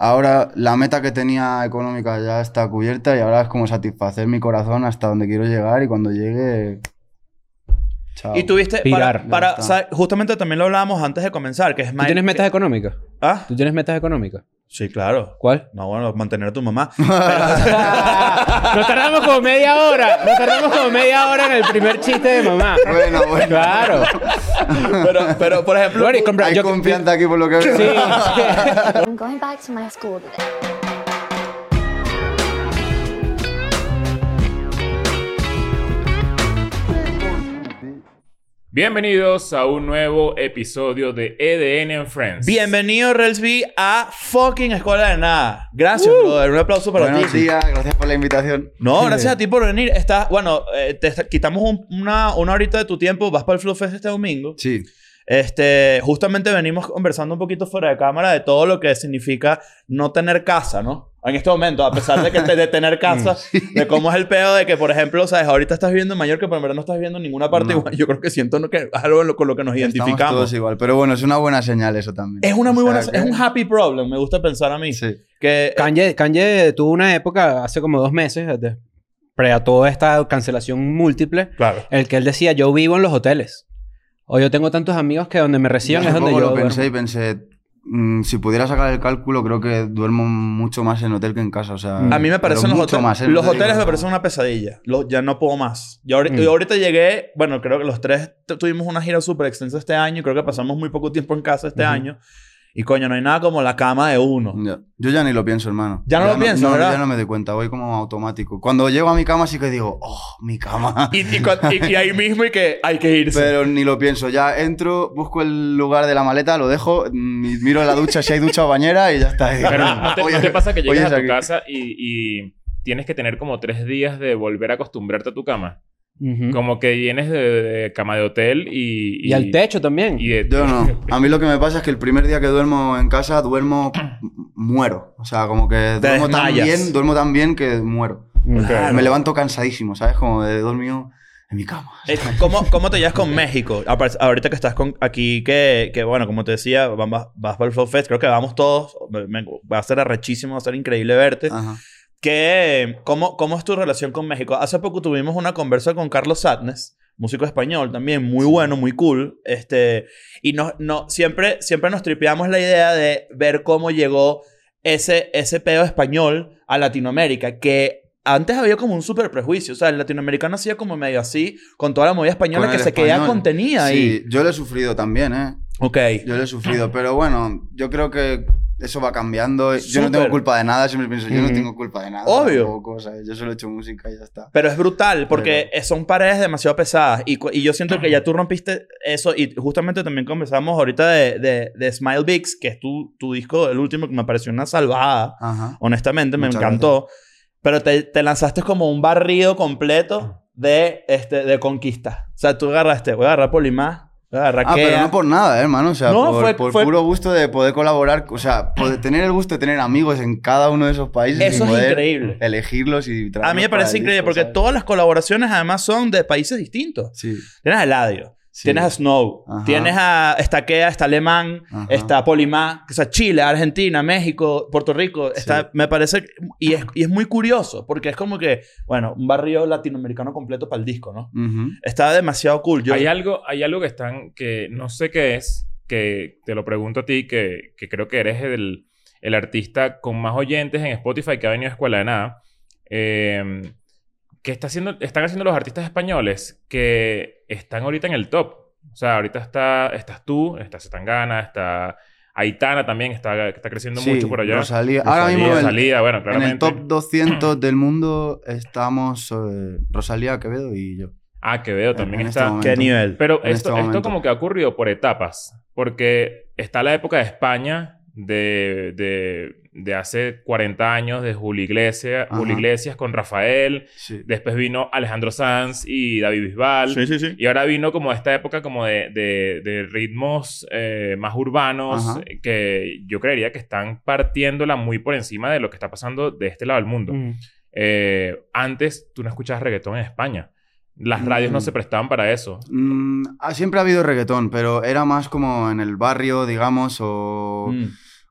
ahora la meta que tenía económica ya está cubierta y ahora es como satisfacer mi corazón hasta donde quiero llegar y cuando llegue... Chao. Y tuviste, Pirar, para, para- justamente también lo hablábamos antes de comenzar, que es ¿Tú tienes metas económicas? ¿Ah? ¿Tú tienes metas económicas? Sí, claro. ¿Cuál? No, bueno, mantener a tu mamá. Nos tardamos como media hora. Nos tardamos como media hora en el primer chiste de mamá. Bueno, bueno. Claro. pero, pero, por ejemplo... Bueno, compra- Hay yo- confianza aquí por lo que veo. Sí. I'm going back to my school today. Bienvenidos a un nuevo episodio de EDN and Friends. Bienvenido, Relsby, a fucking Escuela de Nada. Gracias, brother. Un aplauso para Buenos ti. días, gracias por la invitación. No, gracias a ti por venir. Estás, bueno, eh, te está- quitamos un- una, una horita de tu tiempo. Vas para el Flow Fest este domingo. Sí. Este, justamente venimos conversando un poquito fuera de cámara de todo lo que significa no tener casa, ¿no? En este momento, a pesar de que te- de tener casa, de cómo es el pedo de que, por ejemplo, sabes, ahorita estás viviendo en Mallorca, pero en verdad no estás viviendo en ninguna parte No. igual. Yo creo que siento ¿no? que algo lo- con lo que nos Estamos identificamos. todos igual. Pero bueno, es una buena señal eso también. Es una muy O sea buena, que- es un happy problem, me gusta pensar a mí. Sí. Que Kanye, Kanye tuvo una época, hace como dos meses, de- pre a toda esta cancelación múltiple, claro. el que él decía, yo vivo en los hoteles. O yo tengo tantos amigos que donde me reciban Yo es donde yo lo pensé duermo. y pensé, mm, si pudiera sacar el cálculo, creo que duermo mucho más en hotel que en casa. O sea, Mm. A mí me parecen los mucho hoteles. más, ¿eh? los hoteles digo, me parecen una pesadilla. Lo- ya no puedo más. Yo ahorita, Mm. yo ahorita llegué, bueno, creo que los tres tu- tuvimos una gira súper extensa este año. Creo que pasamos muy poco tiempo en casa este año. Y coño, no hay nada como la cama de uno. Ya. Yo ya ni lo pienso, hermano. Ya no lo piensas, no, ¿verdad? Ya no me doy cuenta, voy como automático. Cuando llego a mi cama sí que digo, oh, mi cama. Y, y, cu- y- y ahí mismo y que hay que irse. Pero ni lo pienso. Ya entro, busco el lugar de la maleta, lo dejo, mm, miro en la ducha si hay ducha o bañera y ya está. Pero ¿no te, Oye, no te pasa que llegas a tu aquí. casa y, y tienes que tener como tres días de volver a acostumbrarte a tu cama? Ujú. Como que vienes de, de cama de hotel y... Y al techo también. y de- Yo no. A mí lo que me pasa es que el primer día que duermo en casa duermo muero. O sea, como que duermo tan bien, duermo tan bien que muero. Mm. Claro. Me levanto cansadísimo, ¿sabes? Como de dormido en mi cama. Eh, ¿Cómo, ¿Cómo te llevas con México? Ahorita que estás con, aquí, que, que bueno, como te decía, vas, vas para el Flow Fest. Creo que vamos todos. Me- me- va a ser arrechísimo, va a ser increíble verte. Ajá. Que, ¿cómo, ¿Cómo es tu relación con México? Hace poco tuvimos una conversa con Carlos Sadness, músico español también, muy bueno, muy cool. Este, y no, no, siempre, siempre nos tripeamos la idea de ver cómo llegó ese, ese pedo español a Latinoamérica, que antes había como un súper prejuicio. O sea, el latinoamericano hacía como medio así, con toda la movida española que se queda español. contenida ahí. Sí, yo lo he sufrido también, ¿eh? Ok. Yo lo he sufrido, pero bueno, yo creo que eso va cambiando. Yo no tengo culpa de nada, siempre pienso, yo no Ujú. tengo culpa de nada. Obvio. tampoco, ¿sabes? Yo solo he hecho música y ya está. Pero es brutal porque son paredes demasiado pesadas y, y yo siento que ya tú rompiste eso y justamente también conversamos ahorita de, de, de Smile Bigs, que es tu, tu disco, el último que me pareció una salvada, Ajá. honestamente, me Muchas encantó. Pero te, te lanzaste como un barrido completo de, este, de conquista. O sea, tú agarraste, voy a agarrar Polimás, Ah, pero no por nada, ¿eh, hermano. O sea, No, por, fue- por fue- puro gusto de poder colaborar. O sea, poder tener el gusto de tener amigos en cada uno de esos países. Eso y es poder increíble. Elegirlos y A mí me parece increíble disco, porque ¿sabes? todas las colaboraciones además son de países distintos. Sí. Tienes a Eladio, sí. tienes a Snow, Ajá. tienes a Estaquea, está Alemán, Ajá. está Polimá, o sea, Chile, Argentina, México, Puerto Rico. Está, Sí. Me parece. Y es, y es muy curioso porque es como que, bueno, un barrio latinoamericano completo para el disco, ¿no? Ujú. Está demasiado cool. Yo, Hay algo, hay algo que están, que no sé qué es, que te lo pregunto a ti, que, que creo que eres el, el artista con más oyentes en Spotify que ha venido a Escuela de Nada. Eh, ¿Qué está haciendo, están haciendo los artistas españoles que están ahorita en el top? O sea, ahorita está, estás tú, está Zetangana, está Aitana también, está, que está creciendo Sí, mucho por allá. Rosalía. Ahora mismo en- Rosalía, bueno, En claramente. el top 200 del mundo estamos eh, Rosalía, Quevedo y yo. Ah, Quevedo también en este está. momento. ¿Qué nivel? Pero en esto, este esto como que ha ocurrido por etapas. Porque está la época de España de, de, de hace 40 años de Julio Iglesias. Julio Iglesias con Rafael. Sí. Después vino Alejandro Sanz y David Bisbal. Sí, sí, sí. Y ahora vino como esta época como de, de- ritmos eh, más urbanos Ajá. que yo creería que están partiéndola muy por encima de lo que está pasando de este lado del mundo. Mm. Eh, antes tú no escuchabas reggaetón en España. Las radios no Mm. se prestaban para eso. Mm, ah, siempre ha habido reggaetón, pero era más como en el barrio, digamos, o.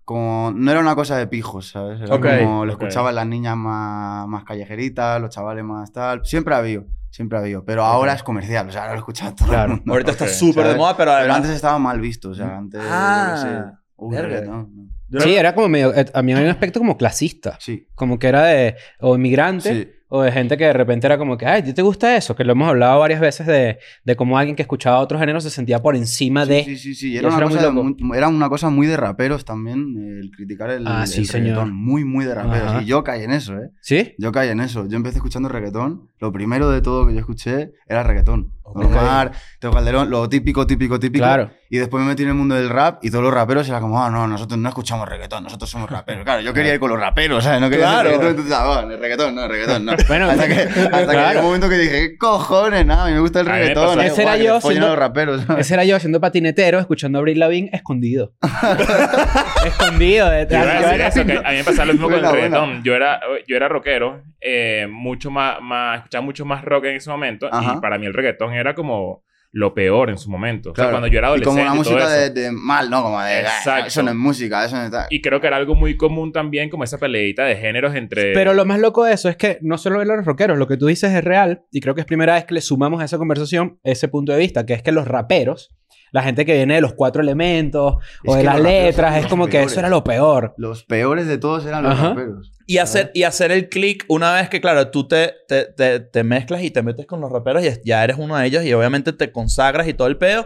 como no era una cosa de pijos, ¿sabes? Era como lo escuchaban las niñas más, más callejeritas, los chavales más tal. Siempre ha habido, siempre ha habido. Pero ahora es comercial, o sea, ahora lo escucha todo Claro. el mundo. Ahorita está súper de moda, pero Pero además... antes estaba mal visto, o sea, antes. Ah, yo sé, uy, ¿no? Sí, era como medio... eh, A mí había un aspecto como clasista. Sí. Como que era de... O inmigrante. Sí. O de gente que de repente era como que... Ay, ¿a ti te gusta eso? Que lo hemos hablado varias veces de... De cómo alguien que escuchaba otros géneros se sentía por encima de... Sí, sí, sí. Era una, era muy cosa de loco. mu- era una cosa muy de raperos también, el criticar el, Ah, el sí, señor. reggaetón. Muy, muy de raperos. Ajá. Y yo caí en eso, ¿eh? ¿Sí? Yo caí en eso. Yo empecé escuchando reggaetón. Lo primero de todo que yo escuché era reggaetón. Omar, Teo Calderón, lo típico, típico, típico. Claro. Y después me metí en el mundo del rap y todos los raperos era como, ah, no, nosotros no escuchamos reggaetón, nosotros somos raperos. Claro, yo quería ir con los raperos, ¿sabes? No quería Claro. reggaetón. Entonces, ah, bueno, reggaetón, no, reggaetón, no. Bueno, hasta que, hasta que llegó un momento que dije, ¿qué cojones? Nada, a mí me gusta el A reggaetón. Ese era yo siendo- los raperos. Ese era yo haciendo patinetero, escuchando a Avril Lavigne escondido. escondido. De, Yo a yo decir era- eso, que a mí me pasaba lo mismo con el buena. reggaetón. Yo era, yo era rockero, eh, mucho más, más, escuchaba mucho más rock en ese momento. Ajá. Y para mí el reggaetón era como lo peor en su momento. O sea, Claro. cuando yo era Y adolescente como una y todo música eso. de, de mal, ¿no? Como de, "Ah, Exacto. eso no es música, eso no está. Y creo que era algo muy común también, como esa peleita de géneros entre... Pero lo más loco de eso es que no solo de los rockeros, lo que tú dices es real y creo que es primera vez que le sumamos a esa conversación ese punto de vista, que es que los raperos, la gente que viene de los cuatro elementos Es o de que las letras, es como que peores. eso era lo peor. Los peores de todos eran los Ajá. raperos. Y hacer, y hacer el click una vez que, claro, tú te, te, te, te mezclas y te metes con los raperos y ya eres uno de ellos y obviamente te consagras y todo el peo.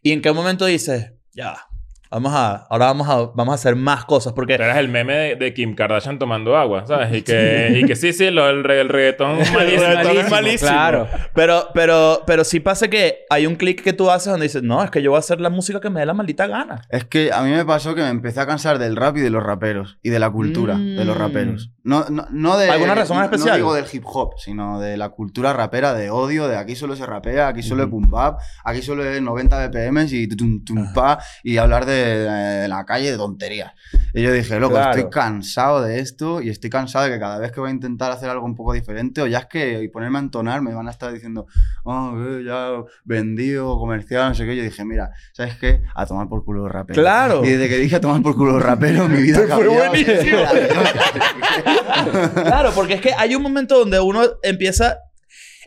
¿Y en qué momento dices, ya, vamos a, ahora vamos a, vamos a hacer más cosas? Porque Tú eras el meme de, de Kim Kardashian tomando agua, ¿sabes? Y que, y que sí, sí, lo, el, el reggaetón es malísimo. reggaetón es malísimo. Claro. Pero, pero, pero sí pasa que hay un clic que tú haces donde dices, no, es que yo voy a hacer la música que me dé la maldita gana. Es que a mí me pasó que me empecé a cansar del rap y de los raperos. Y de la cultura Mm. de los raperos. No, no, no de... ¿Alguna razón no- especial? No digo del hip hop, sino de la cultura rapera, de odio, de aquí solo se rapea, aquí solo es Ujú. boom bap, aquí solo es 90 BPM y tum, tum, pa, y hablar de, de la calle de tonterías. Y yo dije, loco, Claro. estoy cansado de esto y estoy cansado de que cada vez que voy a intentar hacer algo un poco diferente, o ya es que y ponerme a entonar, me van a estar diciendo, oh, ya vendido, comercial, no sé qué. Yo dije, mira, ¿sabes qué? A tomar por culo los raperos. Claro. Y desde que dije a tomar por culo los raperos, mi vida cambió. Claro, porque es que hay un momento donde uno empieza.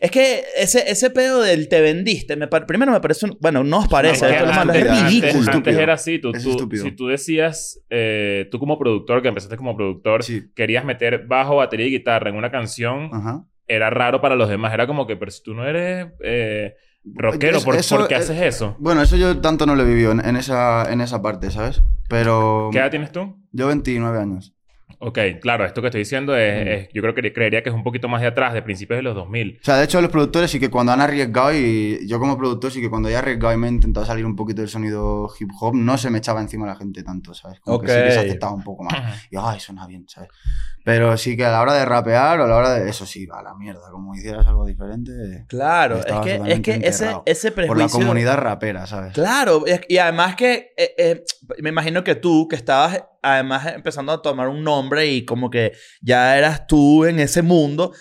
Es que ese, ese pedo del te vendiste, me primero me parece. un- bueno, no os parece, Es que esto es antes- es antes- ridículo. Antes, Estúpido. era así. Tú, tú- si tú decías, eh, tú como productor, que empezaste como productor, Sí. querías meter bajo, batería y guitarra en una canción, Ajá. era raro para los demás. Era como que, pero si tú no eres eh, rockero, ¿por, eso- por qué haces eso? Bueno, eso yo tanto no lo he vivido en, en esa, en esa parte, ¿sabes? Pero ¿Qué edad tienes tú? yo 29 años. Ok, claro, esto que estoy diciendo es, Mm. es- yo creo que creería que es un poquito más de atrás, de principios de los 2000. O sea, de hecho, los productores sí que cuando han arriesgado y yo como productor sí que cuando he arriesgado y me he intentado salir un poquito del sonido hip hop, no se me echaba encima la gente tanto, ¿sabes? Como que sí que se aceptaba un poco más. Y, ay, suena bien, ¿sabes? Pero sí que a la hora de rapear o a la hora de... Eso sí, va a la mierda. Como hicieras algo diferente... Claro, es que, es que ese, ese Por la comunidad rapera, ¿sabes? Claro, y además que eh, eh, me imagino que tú, que estabas además empezando a tomar un nombre y como que ya eras tú en ese mundo,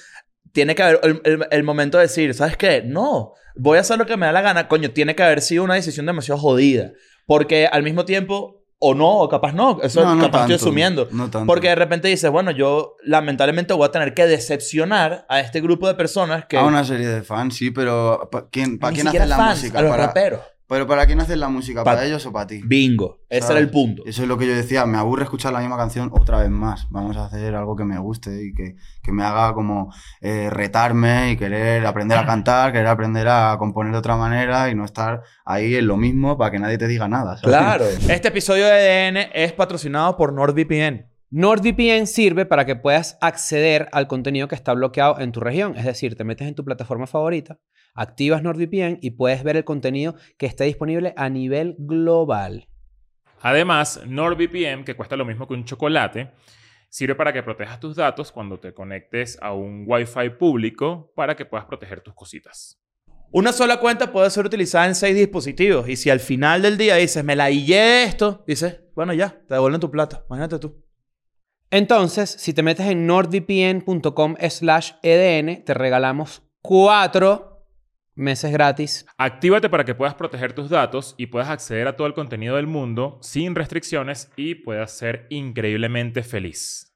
tiene que haber el, el- el momento de decir, ¿sabes qué? No, voy a hacer lo que me da la gana. Coño, tiene que haber sido una decisión demasiado jodida. Porque al mismo tiempo, o no, o capaz no, eso No, no capaz estoy tanto, asumiendo. no tanto. Porque de repente dices, bueno, yo lamentablemente voy a tener que decepcionar a este grupo de personas que... A una serie de fans, sí, pero ¿para quién, pa' quién haces la fans, música? a los Para- raperos. Pero ¿para quién haces la música? Pa- ¿Para ellos o para ti? Bingo. Ese era el punto. Eso es lo que yo decía, me aburre escuchar la misma canción otra vez más. Vamos a hacer algo que me guste y que, que me haga como eh, retarme y querer aprender a cantar, querer aprender a componer de otra manera y no estar ahí en lo mismo para que nadie te diga nada. ¿sabes? Claro. Este episodio de EDN es patrocinado por NordVPN. NordVPN sirve para que puedas acceder al contenido que está bloqueado en tu región. Es decir, te metes en tu plataforma favorita, activas NordVPN y puedes ver el contenido que está disponible a nivel global. Además, NordVPN, que cuesta lo mismo que un chocolate, sirve para que protejas tus datos cuando te conectes a un Wi-Fi público para que puedas proteger tus cositas. Una sola cuenta puede ser utilizada en seis dispositivos. Y si al final del día dices, me la hillé esto, dices, bueno, ya, te devuelven tu plata. Imagínate tú. Entonces, si te metes en nordvpn.com slash EDN, te regalamos cuatro meses gratis. Actívate para que puedas proteger tus datos y puedas acceder a todo el contenido del mundo sin restricciones y puedas ser increíblemente feliz.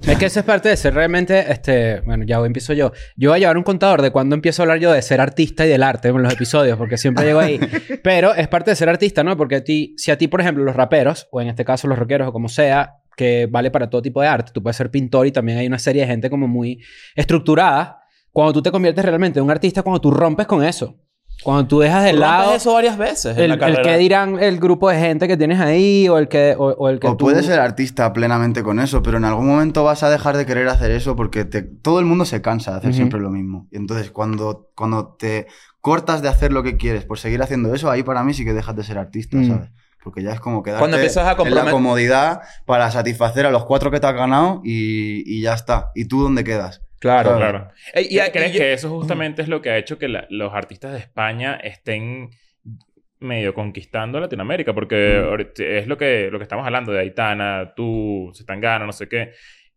Es que eso es parte de ser realmente, este, bueno, ya empiezo yo. Yo voy a llevar un contador de cuándo empiezo a hablar yo de ser artista y del arte en los episodios, porque siempre llego ahí. Pero es parte de ser artista, ¿no? Porque a ti, si a ti, por ejemplo, los raperos, o en este caso los rockeros, o como sea, que vale para todo tipo de arte, tú puedes ser pintor y también hay una serie de gente como muy estructurada. Cuando tú te conviertes realmente en un artista, cuando tú rompes con eso. Cuando tú dejas de Tú rompes lado eso varias veces en el, la el que dirán el grupo de gente que tienes ahí, o el que, o, o el que O tú- puedes ser artista plenamente con eso, pero en algún momento vas a dejar de querer hacer eso porque te- todo el mundo se cansa de hacer Ujú. siempre lo mismo. Y entonces cuando, cuando te cortas de hacer lo que quieres por seguir haciendo eso, ahí para mí sí que dejas de ser artista, Mm. ¿sabes? Porque ya es como quedarte Cuando empiezas a en la comodidad para satisfacer a los cuatro que te has ganado y, y ya está. ¿Y tú dónde quedas? Claro, Claro. Claro. Ey, y- ¿Crees y- que eso justamente es lo que ha hecho que la- los artistas de España estén medio conquistando Latinoamérica? Porque Mm. es lo que, lo que estamos hablando de Aitana, tú, Zetangana, no sé qué.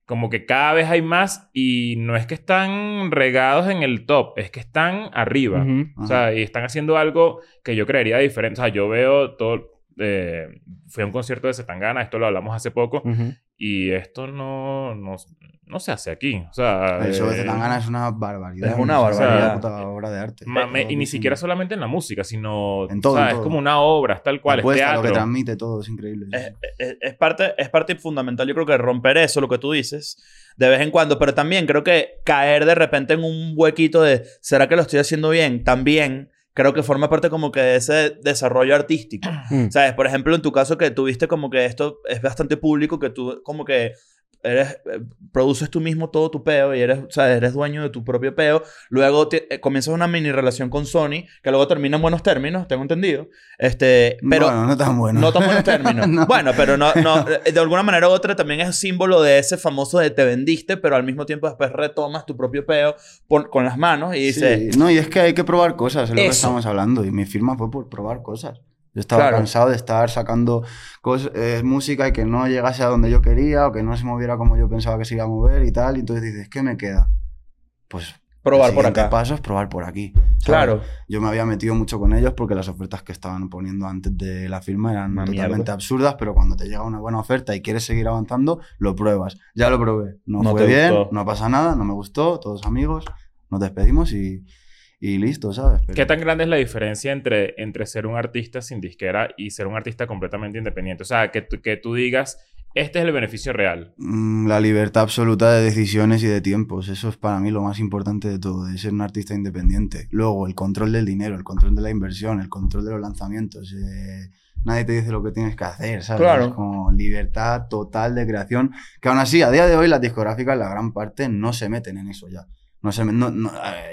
Como que cada vez hay más y no es que están regados en el top, es que están arriba. O sea, y están haciendo algo que yo creería diferente. O sea, yo veo todo... eh, fui a un concierto de Zetangana, esto lo hablamos hace poco. Y esto no, no, no se hace aquí. O sea... El show de eh, Zetangana es una barbaridad. Es una barbaridad. una puta obra de arte. Mame- y ni siquiera solamente en la música, sino... En todo, o sea, en es todo. como una obra, es tal cual, es apuesta, lo que teatro. transmite, todo es increíble. Es, es- es parte, es parte fundamental, yo creo que romper eso, lo que tú dices, de vez en cuando, pero también creo que caer de repente en un huequito de, ¿será que lo estoy haciendo bien? También creo que forma parte como que de ese desarrollo artístico. Mm. ¿Sabes? Por ejemplo, en tu caso que tuviste como que esto es bastante público, que tú como que eres, eh, produces tú mismo todo tu peo y eres, o sea, eres dueño de tu propio peo. Luego te- eh, comienzas una mini relación con Sony, que luego termina en buenos términos, tengo entendido. Este, pero bueno, no tan bueno. no tan buenos términos. No. Bueno, pero no, no, eh, de alguna manera u otra también es símbolo de ese famoso de te vendiste, pero al mismo tiempo después retomas tu propio peo por- con las manos y dices, Sí, no, y es que hay que probar cosas, es lo que estamos hablando. Y mi firma fue por probar cosas. Yo estaba Claro. cansado de estar sacando eh, música y que no llegase a donde yo quería o que no se moviera como yo pensaba que se iba a mover y tal. Y entonces dices, ¿qué me queda? Pues probar el por acá. paso es probar por aquí. ¿sabes? Claro. Yo me había metido mucho con ellos porque las ofertas que estaban poniendo antes de la firma eran Una totalmente mierda. absurdas, pero cuando te llega una buena oferta y quieres seguir avanzando, lo pruebas. Ya lo probé. No, No fue bien, gustó. no pasa nada, no me gustó, todos amigos, nos despedimos y, y listo, ¿sabes? Pero- ¿Qué tan grande es la diferencia entre, entre ser un artista sin disquera y ser un artista completamente independiente? O sea, que, tú- que tú digas, este es el beneficio real. Mm, La libertad absoluta de decisiones y de tiempos. Eso es para mí lo más importante de todo, de ser un artista independiente. Luego, el control del dinero, el control de la inversión, el control de los lanzamientos. eh, nadie te dice lo que tienes que hacer, ¿sabes? Claro. Es como libertad total de creación. Que aún así, a día de hoy, las discográficas, la gran parte, no se meten en eso ya. No me- no- no,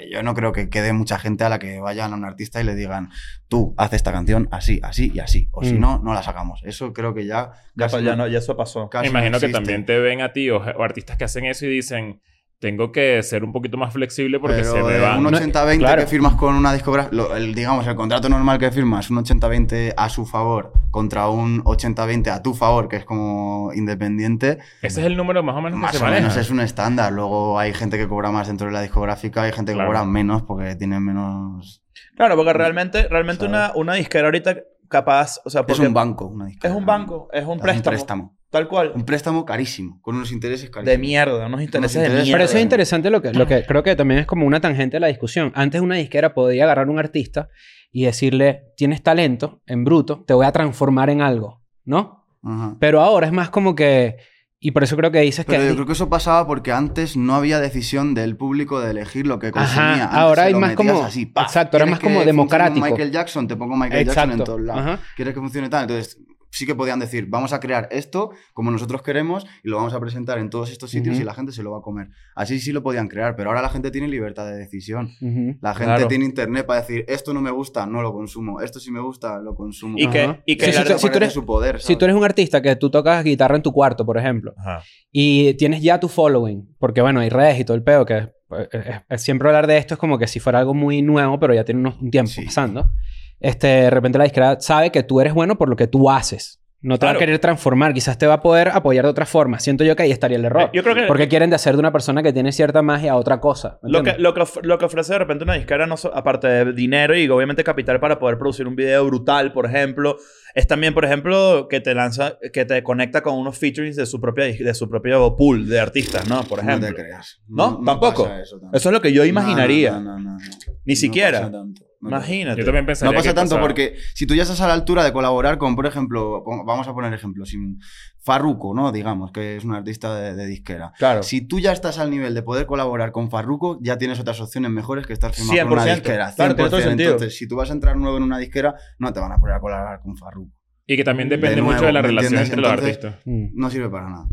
yo no creo que quede mucha gente a la que vayan a un artista y le digan, tú, haz esta canción así, así y así. O si Mm. no, no la sacamos. Eso creo que ya... Ya, casi ya, no, ya eso pasó. casi Me imagino no que también te ven a ti o, o artistas que hacen eso y dicen, tengo que ser un poquito más flexible porque Pero se me van. un 80-20 claro. que firmas con una discográfica, digamos, el contrato normal que firmas, un 80-20 a su favor contra un 80-20 a tu favor, que es como independiente, Ese es el número más o menos que más se o maneja. menos es un estándar. Luego hay gente que cobra más dentro de la discográfica, hay gente que Claro. cobra menos porque tiene menos... Claro, porque realmente, realmente ¿Sabes? una, una disquera ahorita capaz, o sea, Es un banco, una disquera. es un banco, es un Es préstamo, un préstamo. Tal cual, Un préstamo carísimo, con unos intereses carísimos. de mierda, unos intereses de intereses- mierda. Pero eso es interesante lo que, lo que creo que también es como una tangente de la discusión. Antes una disquera podía agarrar a un artista y decirle, tienes talento en bruto, te voy a transformar en algo, ¿no? Ajá. Pero ahora es más como que... Y por eso creo que dices Pero que... yo creo que eso pasaba porque antes no había decisión del público de elegir lo que consumía. Ajá, Antes ahora hay más como- así, exacto, era ¿Quieres más como democrático. Michael Jackson, te pongo Michael Jackson en Exacto. todos lados. Ajá. ¿Quieres que funcione tal? Entonces sí que podían decir, vamos a crear esto como nosotros queremos y lo vamos a presentar en todos estos sitios y la gente se lo va a comer. Así sí lo podían crear, pero ahora la gente tiene libertad de decisión. La gente Claro. tiene internet para decir, esto no me gusta, no lo consumo. Esto sí me gusta, lo consumo. Y que, y que Sí, si tú eres- su poder, Si tú eres un artista que tú tocas guitarra en tu cuarto, por ejemplo, Ajá. y tienes ya tu following, porque bueno, hay redes y todo el peo, que eh, es- es- siempre hablar de esto es como que si fuera algo muy nuevo, pero ya tiene unos- un tiempo Sí. pasando. Este, de repente la disquera sabe que tú eres bueno por lo que tú haces, No te va Claro. a querer transformar. Quizás te va a poder apoyar de otra forma. Siento yo que ahí estaría el error. Yo creo que- Porque quieren de hacer de una persona que tiene cierta magia a otra cosa. ¿me Lo que, lo, que lo que ofrece de repente una disquera, no so- aparte de dinero y obviamente capital para poder producir un video brutal, por ejemplo, es también, por ejemplo, que te lanza, que te conecta con unos featurings de su propia de su propio pool de artistas, ¿no? Por ejemplo. No te creas. ¿No? ¿Tampoco? Eso, tampoco. Eso es lo que yo imaginaría. No, no, no, no, no. Ni No siquiera. pasa tanto. Imagínate. Yo también pensaría No pasa que tanto porque si tú ya estás a la altura de colaborar con, por ejemplo, vamos a poner ejemplos, sin Farruko, ¿no? Digamos, que es un artista de, de disquera. Claro. Si tú ya estás al nivel de poder colaborar con Farruko, ya tienes otras opciones mejores que estar firmado con una 100%. disquera. Claro, tiene todo el 100%. sentido. Entonces, si tú vas a entrar nuevo en una disquera, no te van a poner a colaborar con Farruko. Y que también depende De nuevo, mucho de la ¿me relación entiendes? entre los artistas. Mm. No sirve para nada.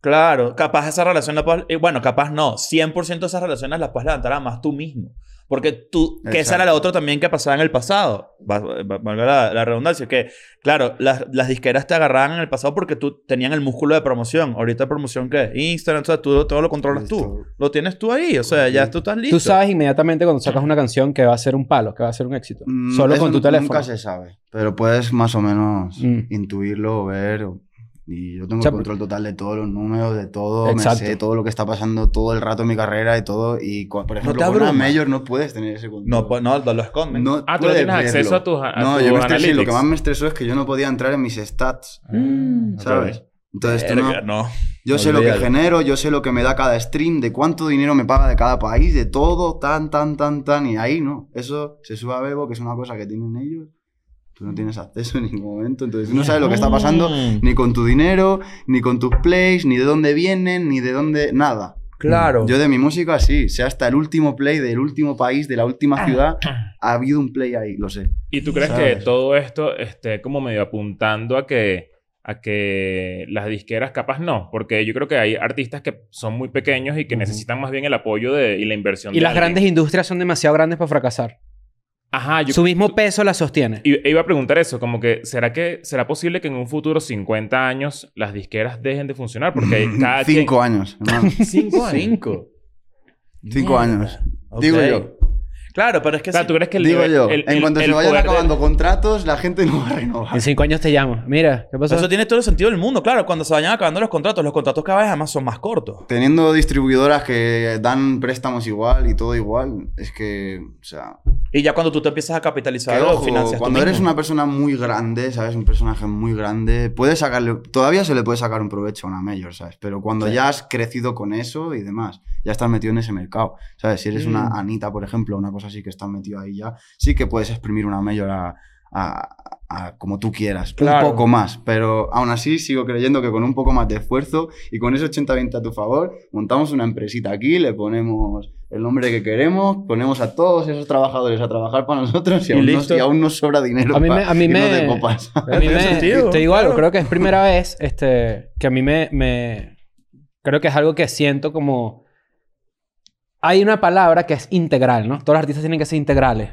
Claro, capaz esa relación la puedes... eh, Bueno, capaz no. 100% de esas relaciones las puedes levantar a más tú mismo. Porque tú... Que esa era la otra también que pasaba en el pasado. Va- va- Valga la, la redundancia. Que, claro, las, las disqueras te agarraban en el pasado porque tú tenían el músculo de promoción. Ahorita promoción, ¿qué? Instagram, o sea, tú todo lo controlas tú. Listo. Lo tienes tú ahí. O sea, ya tú estás listo. Tú sabes inmediatamente cuando sacas una canción que va a ser un palo, que va a ser un éxito. Mm, Solo con tu teléfono. Nunca se sabe. Pero puedes más o menos Mm. intuirlo, ver. o- Y yo tengo O sea, el control total de todos los números, de todo. Exacto. Me sé todo lo que está pasando todo el rato en mi carrera y todo. Y, por ejemplo, te con una mayor no puedes tener ese control. No, pues, no, lo esconden. No Ah, tú no tienes acceso a tus- a No, yo me estresé. Lo que más me estresó es que yo no podía entrar en mis stats. Mm, ¿Sabes? Entonces tú no- no. Yo sé lo que genero, yo sé lo que me da cada stream, de cuánto dinero me paga de cada país, de todo, tan, tan, tan, tan. Y ahí no. Eso se sube a Bebo, que es una cosa que tienen ellos. Tú no tienes acceso en ningún momento. Entonces tú no sabes lo que está pasando ni con tu dinero, ni con tus plays, ni de dónde vienen, ni de dónde. Nada. Claro. Yo de mi música sí, sé hasta el último play del último país, de la última ciudad, ha habido un play ahí, lo sé. ¿Y tú crees ¿Sabes? que todo esto esté como medio apuntando a que, a que las disqueras capaz no? Porque yo creo que hay artistas que son muy pequeños y que necesitan más bien el apoyo de, y la inversión Y de las alguien. grandes industrias son demasiado grandes para fracasar. Ajá, yo Su mismo peso la sostiene. iba a preguntar eso, como que ¿será que será posible que en un futuro 50 años las disqueras dejen de funcionar? Porque cada quien- Cinco años, hermano. Cinco años. Cinco. Años. Digo yo. Claro, pero es que O sea, sí. ¿tú crees que el Digo yo. el- en el- cuanto el se vayan de- acabando contratos, la gente no va a renovar. En cinco años te llamo. Mira, ¿qué pasó? Eso tiene todo el sentido del mundo. Claro, cuando se vayan acabando los contratos, los contratos cada vez además son más cortos. Teniendo distribuidoras que dan préstamos igual y todo igual, es que, o sea, Y ya cuando tú te empiezas a capitalizar, que lo ojo, financias tú cuando eres mismo. una persona muy grande, ¿sabes? Un personaje muy grande, puedes sacarle, todavía se le puede sacar un provecho a una mayor, ¿sabes? Pero cuando Sí. ya has crecido con eso y demás, ya estás metido en ese mercado, ¿sabes? Si eres una Mm. Anita, por ejemplo, una cosa así que estás metido ahí ya, sí que puedes exprimir una mayor a, a- a como tú quieras, Claro. un poco más, pero aún así sigo creyendo que con un poco más de esfuerzo y con ese 80-20 a tu favor, montamos una empresita aquí, le ponemos el nombre que queremos, ponemos a todos esos trabajadores a trabajar para nosotros y, Y aún, listo. nos, y aún nos sobra dinero A mí me- a mí me- de copas. A mí me, sentido, te digo algo, claro. creo que es primera vez este, que a mí me, me... Creo que es algo que siento como... Hay una palabra que es integral, ¿no? Todos los artistas tienen que ser integrales.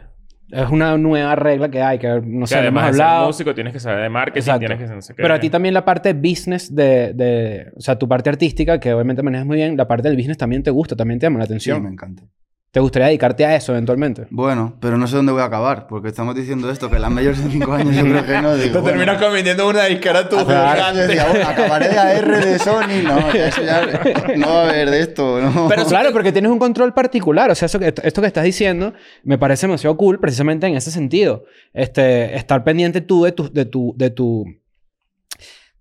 Es una nueva regla que hay, que no que sé, lo hemos además de ser hablado. músico tienes que saber de marketing, Exacto. tienes que no sé qué. Pero a ti también la parte business de, de... O sea, tu parte artística, que obviamente manejas muy bien, la parte del business también te gusta, también te llama la Sí, atención. me encanta. ¿Te gustaría dedicarte a eso eventualmente? Bueno, pero no sé dónde voy a acabar, porque estamos diciendo esto, que las mayores de 5 años yo creo que no. Digo, Te bueno, terminas convirtiendo en una años decía, bueno, acabaré de AR de Sony, no, ya eso ya no va a haber de esto, ¿no? Pero claro, porque tienes un control particular. O sea, eso que, esto que estás diciendo me parece demasiado cool precisamente en ese sentido. Este, estar pendiente tú de tu... De tu, de tu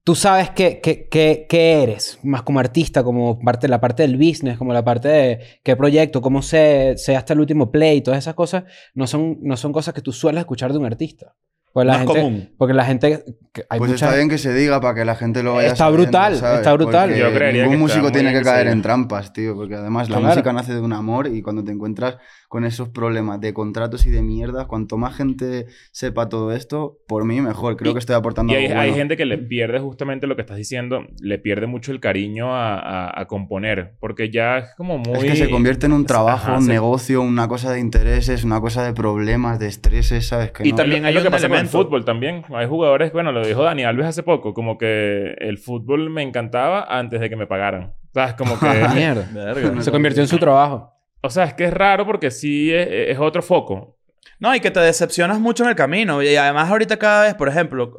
Tú sabes qué, qué, qué, qué eres, más como artista, como parte, la parte del business, como la parte de qué proyecto, cómo sé, sé hasta el último play, todas esas cosas no son, no son cosas que tú sueles escuchar de un artista. Porque la Más gente, común. Porque la gente... hay Pues mucha- está bien que se diga para que la gente lo vaya Está brutal, ¿sabes? está brutal. Porque Yo creería ningún que músico tiene que caer en trampas, tío, porque además la Claro. música nace de un amor y cuando te encuentras con esos problemas de contratos y de mierda, cuanto más gente sepa todo esto, por mí mejor. Creo Y- que estoy aportando Y hay, algo hay bueno. gente que le pierde justamente lo que estás diciendo, le pierde mucho el cariño a, a- a componer, porque ya es como muy... Es que se convierte en un trabajo, Ajá, un se- negocio, una cosa de intereses, una cosa de problemas, de estreses, ¿sabes? Que Y no- también hay lo que pasa con el fútbol también. Hay jugadores, bueno, lo dijo Dani Alves hace poco, como que el fútbol me encantaba antes de que me pagaran. O sea, es como que... Mierda. Se convirtió en su trabajo. O sea, es que es raro porque sí es, es otro foco. No, y que te decepcionas mucho en el camino. Y además ahorita cada vez, por ejemplo,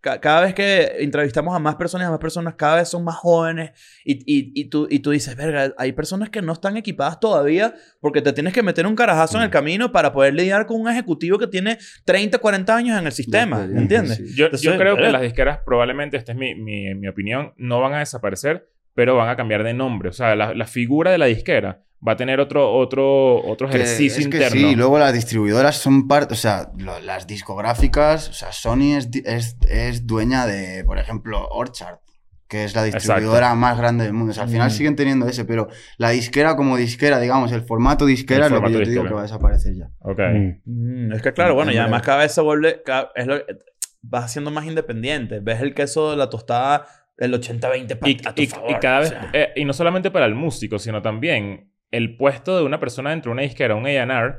ca- cada vez que entrevistamos a más personas, a más personas cada vez son más jóvenes y, y, y, tú, y tú dices, verga, hay personas que no están equipadas todavía porque te tienes que meter un carajazo en el camino para poder lidiar con un ejecutivo que tiene 30, 40 años en el sistema. ¿Entiendes? sí. Yo, Entonces, yo creo que verga. las disqueras probablemente, esta es mi, mi, mi opinión, no van a desaparecer, pero van a cambiar de nombre. O sea, la, la figura de la disquera va a tener otro, otro, otro Que ejercicio es que interno. sí, y luego las distribuidoras son parte, o sea, lo- las discográficas, o sea, Sony es, es, es dueña de, por ejemplo, Orchard, que es la distribuidora más grande del mundo. O sea, al final Mm. siguen teniendo ese, pero la disquera como disquera, digamos, el formato disquera El es lo que formato yo te digo disquera. que va a desaparecer ya. Ok. Mm. Mm, es que claro, bueno, y además cada vez se vuelve, cada- es lo- vas haciendo más independiente. Ves el queso de la tostada, el 80-20 pa- Y, a tu y- favor. y cada vez, O sea, eh, y no solamente para el músico, sino también el puesto de una persona dentro de una disquera, un A&R,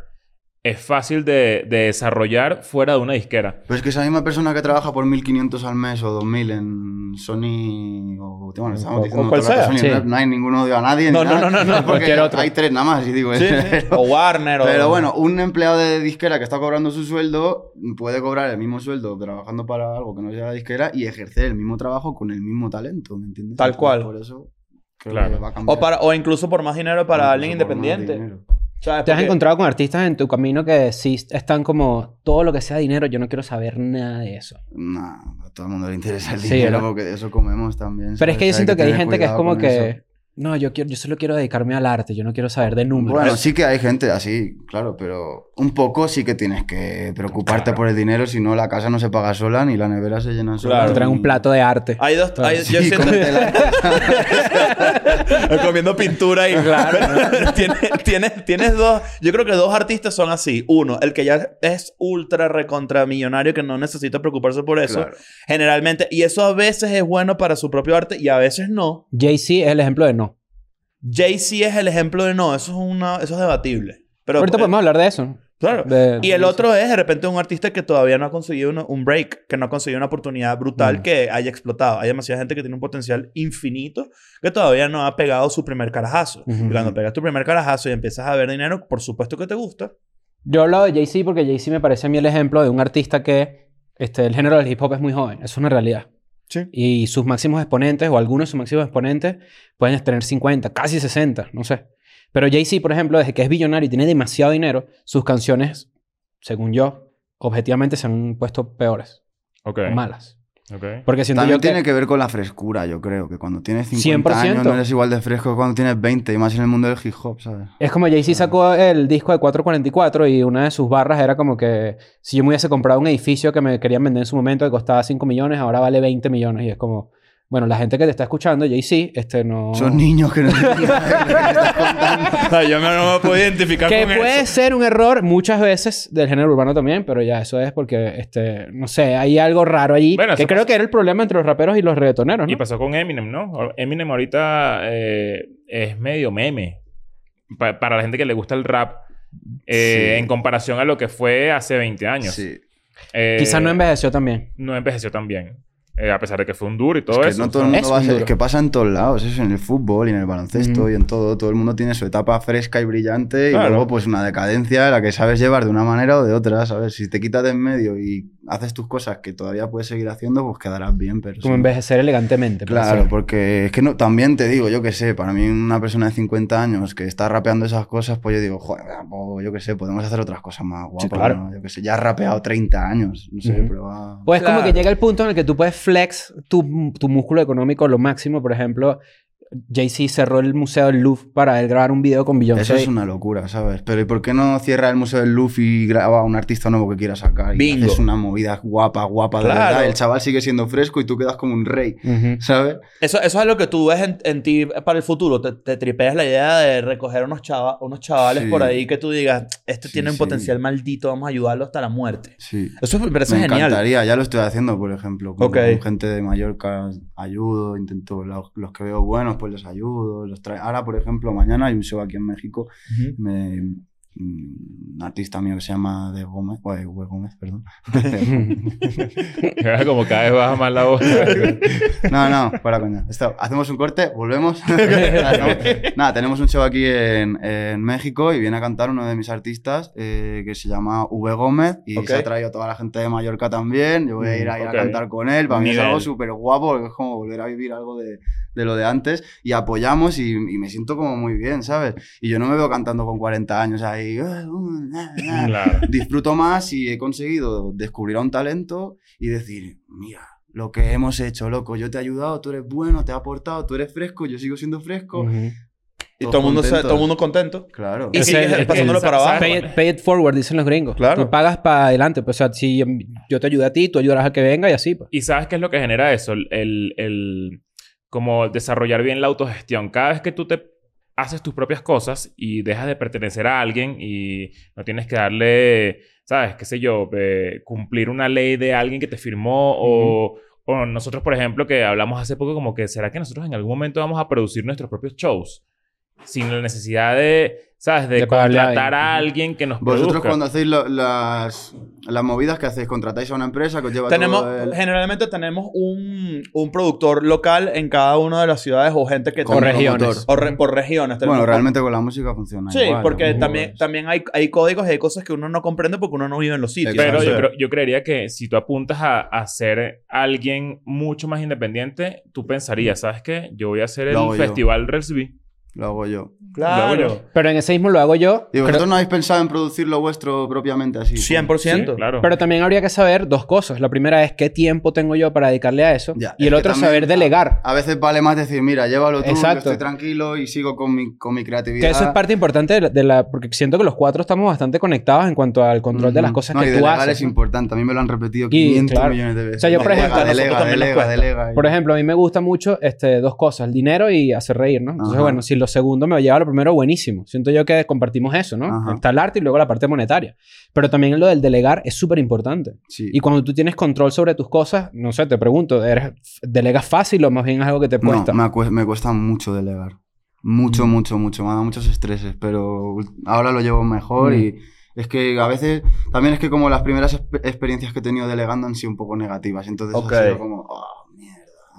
es fácil de, de desarrollar fuera de una disquera. Pero es que esa misma persona que trabaja por 1.500 al mes o 2.000 en Sony o... Bueno, estamos O- diciendo o sea, Sony, sí. no, no hay ningún odio a nadie. ni No, no, nada, no, no, no, porque otro. Hay tres nada más y digo... sí, sí. pero- O Warner o... Pero bueno, un empleado de disquera que está cobrando su sueldo puede cobrar el mismo sueldo trabajando para algo que no sea la disquera y ejercer el mismo trabajo con el mismo talento, ¿me entiendes? Tal cual. Por eso Claro. que va a cambiar. O, para, o incluso por más dinero para Incluso alguien independiente. ¿Te has encontrado con artistas en tu camino que sí están como todo lo que sea dinero, yo no quiero saber nada de eso? Nah, a todo el mundo le interesa el Sí, dinero ¿verdad? porque de eso comemos también. Pero es que yo siento que hay gente que es como que, eso. No, yo, quiero, yo solo quiero dedicarme al arte, yo no quiero saber de números. Bueno, sí que hay gente así, claro, pero un poco sí que tienes que preocuparte Claro. por el dinero, si no la casa no se paga sola ni la nevera se llena sola. Claro. Te traen un plato de arte. Hay dos... hay- yo Sí, siento- comiendo pintura y claro. tienes, tienes, tienes dos yo creo que dos artistas son así uno el que ya es ultra recontra millonario que no necesita preocuparse por eso Claro. generalmente y eso a veces es bueno para su propio arte y a veces no Jay-Z es el ejemplo de no. Jay-Z es el ejemplo de no eso es una eso es debatible pero Ahorita eh, podemos hablar de eso. claro De- y el otro es de repente un artista que todavía no ha conseguido uno- un break, que no ha conseguido una oportunidad brutal Mm. que haya explotado. Hay demasiada gente que tiene un potencial infinito que todavía no ha pegado su primer carajazo. Y cuando pegas tu primer carajazo y empiezas a ver dinero, por supuesto que te gusta. Yo he hablado de Jay-Z porque Jay-Z me parece a mí el ejemplo de un artista que este, el género del hip hop es muy joven. Eso es una realidad. Sí. Y sus máximos exponentes, o algunos de sus máximos exponentes, pueden tener 50, casi 60, no sé. Pero Jay-Z, por ejemplo, desde que es billonario y tiene demasiado dinero, sus canciones, según yo, objetivamente se han puesto peores Ok. o malas. Ok. Porque siento También yo que... tiene que ver con la frescura, yo creo, que cuando tienes 50 100%. años no eres igual de fresco que cuando tienes 20, y más en el mundo del hip hop, ¿sabes? Es como Jay-Z sacó el disco de 444 y una de sus barras era como que si yo me hubiese comprado un edificio que me querían vender en su momento que costaba 5 millones, ahora vale 20 millones. Y es como, bueno, la gente que te está escuchando, Jay-Z, este no... Son niños que no contando. yo no me puedo identificar Que con puede eso. ser un error muchas veces del género urbano también, pero ya eso es porque, este, no sé, hay algo raro allí. Bueno, que creo que era el problema entre los raperos y los reggaetoneros, ¿no? Y pasó con Eminem, ¿no? Eminem ahorita eh, es medio meme. Pa- para la gente que le gusta el rap. eh, Sí. En comparación a lo que fue hace 20 años. Sí. Eh, Quizás no envejeció también. No envejeció tan bien. Eh, a pesar de que fue un duro y todo Es que eso. no todo el mundo Es va a ser... Es que pasa en todos lados. Eso en el fútbol y en el baloncesto y en todo. Todo el mundo tiene su etapa fresca y brillante Claro. y luego pues una decadencia en la que sabes llevar de una manera o de otra, ¿sabes? Si te quitas de en medio y haces tus cosas que todavía puedes seguir haciendo, pues quedarás bien, pero... Como no- envejecer elegantemente. Claro, ser. porque es que no, también te digo, yo que sé, para mí una persona de 50 años que está rapeando esas cosas, pues yo digo, joder, pues, yo que sé, podemos hacer otras cosas más guapas. claro. ¿no? Yo que sé, ya has rapeado 30 años, no sé, pero va... Pues como Claro. que llega el punto en el que tú puedes flex tu, tu músculo económico lo máximo. Por ejemplo, Jay-Z cerró el Museo del Louvre para él grabar un video con Beyoncé. Eso es una locura, ¿sabes? Pero ¿y por qué no cierra el Museo del Louvre y graba a un artista nuevo que quiera sacar? Bingo. haces una movida guapa, guapa, de Claro. verdad. El chaval sigue siendo fresco y tú quedas como un rey. ¿sabes? Eso, eso es lo que tú ves en, en ti para el futuro. Te, te tripeas la idea de recoger unos, chava- unos chavales Sí. por ahí que tú digas, este Sí, tiene un sí. potencial maldito, vamos a ayudarlo hasta la muerte. Sí. Eso me parece Me genial. encantaría, ya lo estoy haciendo, por ejemplo. Con, gente de Mallorca ayudo, intento, los, los que veo buenos, pues los ayudo. Los Ahora, por ejemplo, mañana hay un show aquí en México. Me, un artista mío que se llama De Gómez, o de Gómez, perdón. Como cada vez baja más la voz. No, no, para coña. Esto, hacemos un corte, volvemos. Nada, tenemos un show aquí en, en México y viene a cantar uno de mis artistas eh, que se llama V Gómez y se ha traído toda la gente de Mallorca también. Yo voy a ir a, ir a cantar con él. Para mí es Nivel. algo súper guapo porque es como volver a vivir algo de, de lo de antes y apoyamos y, y me siento como muy bien, ¿sabes? Y yo no me veo cantando con 40 años ahí. "Ah, uh, na, na". Claro. disfruto más y he conseguido descubrir a un talento y decir, mira, lo que hemos hecho, loco, yo te he ayudado, tú eres bueno, te he aportado, tú eres fresco, yo sigo siendo fresco. Ujú. Y Todos todo el mundo, todo mundo contento. Claro. Y es el- pasándolo para abajo. Pay it, pay it forward, dicen los gringos. Claro. Tú pagas para adelante. Pues, o sea, si yo, yo te ayudo a ti, tú ayudarás al que venga y así. Pues. ¿Y sabes qué es lo que genera eso? El, el, el- como desarrollar bien la autogestión. Cada vez que tú te haces tus propias cosas y dejas de pertenecer a alguien y no tienes que darle, ¿sabes? ¿Qué sé yo? eh, cumplir una ley de alguien que te firmó o, o nosotros, por ejemplo, que hablamos hace poco como que ¿será que nosotros en algún momento vamos a producir nuestros propios shows? Sin la necesidad de, ¿sabes? De, De a contratar a alguien. que nos Vosotros produzca. cuando hacéis lo- las, las movidas que hacéis, contratáis a una empresa que os lleva Tenemos, todo el... generalmente tenemos un, un productor local en cada una de las ciudades o gente que Por regiones. o re- por regiones. Bueno, realmente con la música funciona Sí, igual, porque también, también hay, hay códigos y hay cosas que uno no comprende porque uno no vive en los sitios. Pero yo, creo- yo creería que si tú apuntas a, a ser alguien mucho más independiente, tú pensarías, ¿sabes qué? Yo voy a hacer el Lo hago yo. Lo hago yo. Claro. Pero en ese mismo lo hago yo. ¿Y vosotros no habéis pensado en producir lo vuestro propiamente así? 100%. Claro. Pero también habría que saber dos cosas. La primera es qué tiempo tengo yo para dedicarle a eso. Ya, y es el otro es también saber delegar. A, a veces vale más decir, mira, llévalo tú, yo Exacto. estoy tranquilo y sigo con mi, con mi creatividad. Que eso es parte importante de la, de la- Porque siento que los cuatro estamos bastante conectados en cuanto al control de las cosas No, y que tú delegar haces. es importante. A mí me lo han repetido Y, 500 claro. millones de veces. O sea, yo, por Delega, ejemplo, a delega, nosotros también nos delega, delega. Por ejemplo, a mí me gusta mucho este, dos cosas, el dinero y hacer reír, ¿no? Entonces, Ajá. bueno, si lo segundo me lleva a lo primero, buenísimo. Siento yo que compartimos eso, ¿no? Ajá. Está el arte y luego la parte monetaria. Pero también lo del delegar es súper importante. Sí. Y cuando tú tienes control sobre tus cosas, no sé, te pregunto, ¿eres, ¿delegas fácil o más bien es algo que te No, cuesta? me, acue- me cuesta mucho delegar. Mucho, Mm. mucho, mucho. Me da muchos estreses, pero ahora lo llevo mejor Mm. y es que a veces también es que como las primeras exp- experiencias que he tenido delegando han sido un poco negativas. Entonces Ok. ha sido como, oh,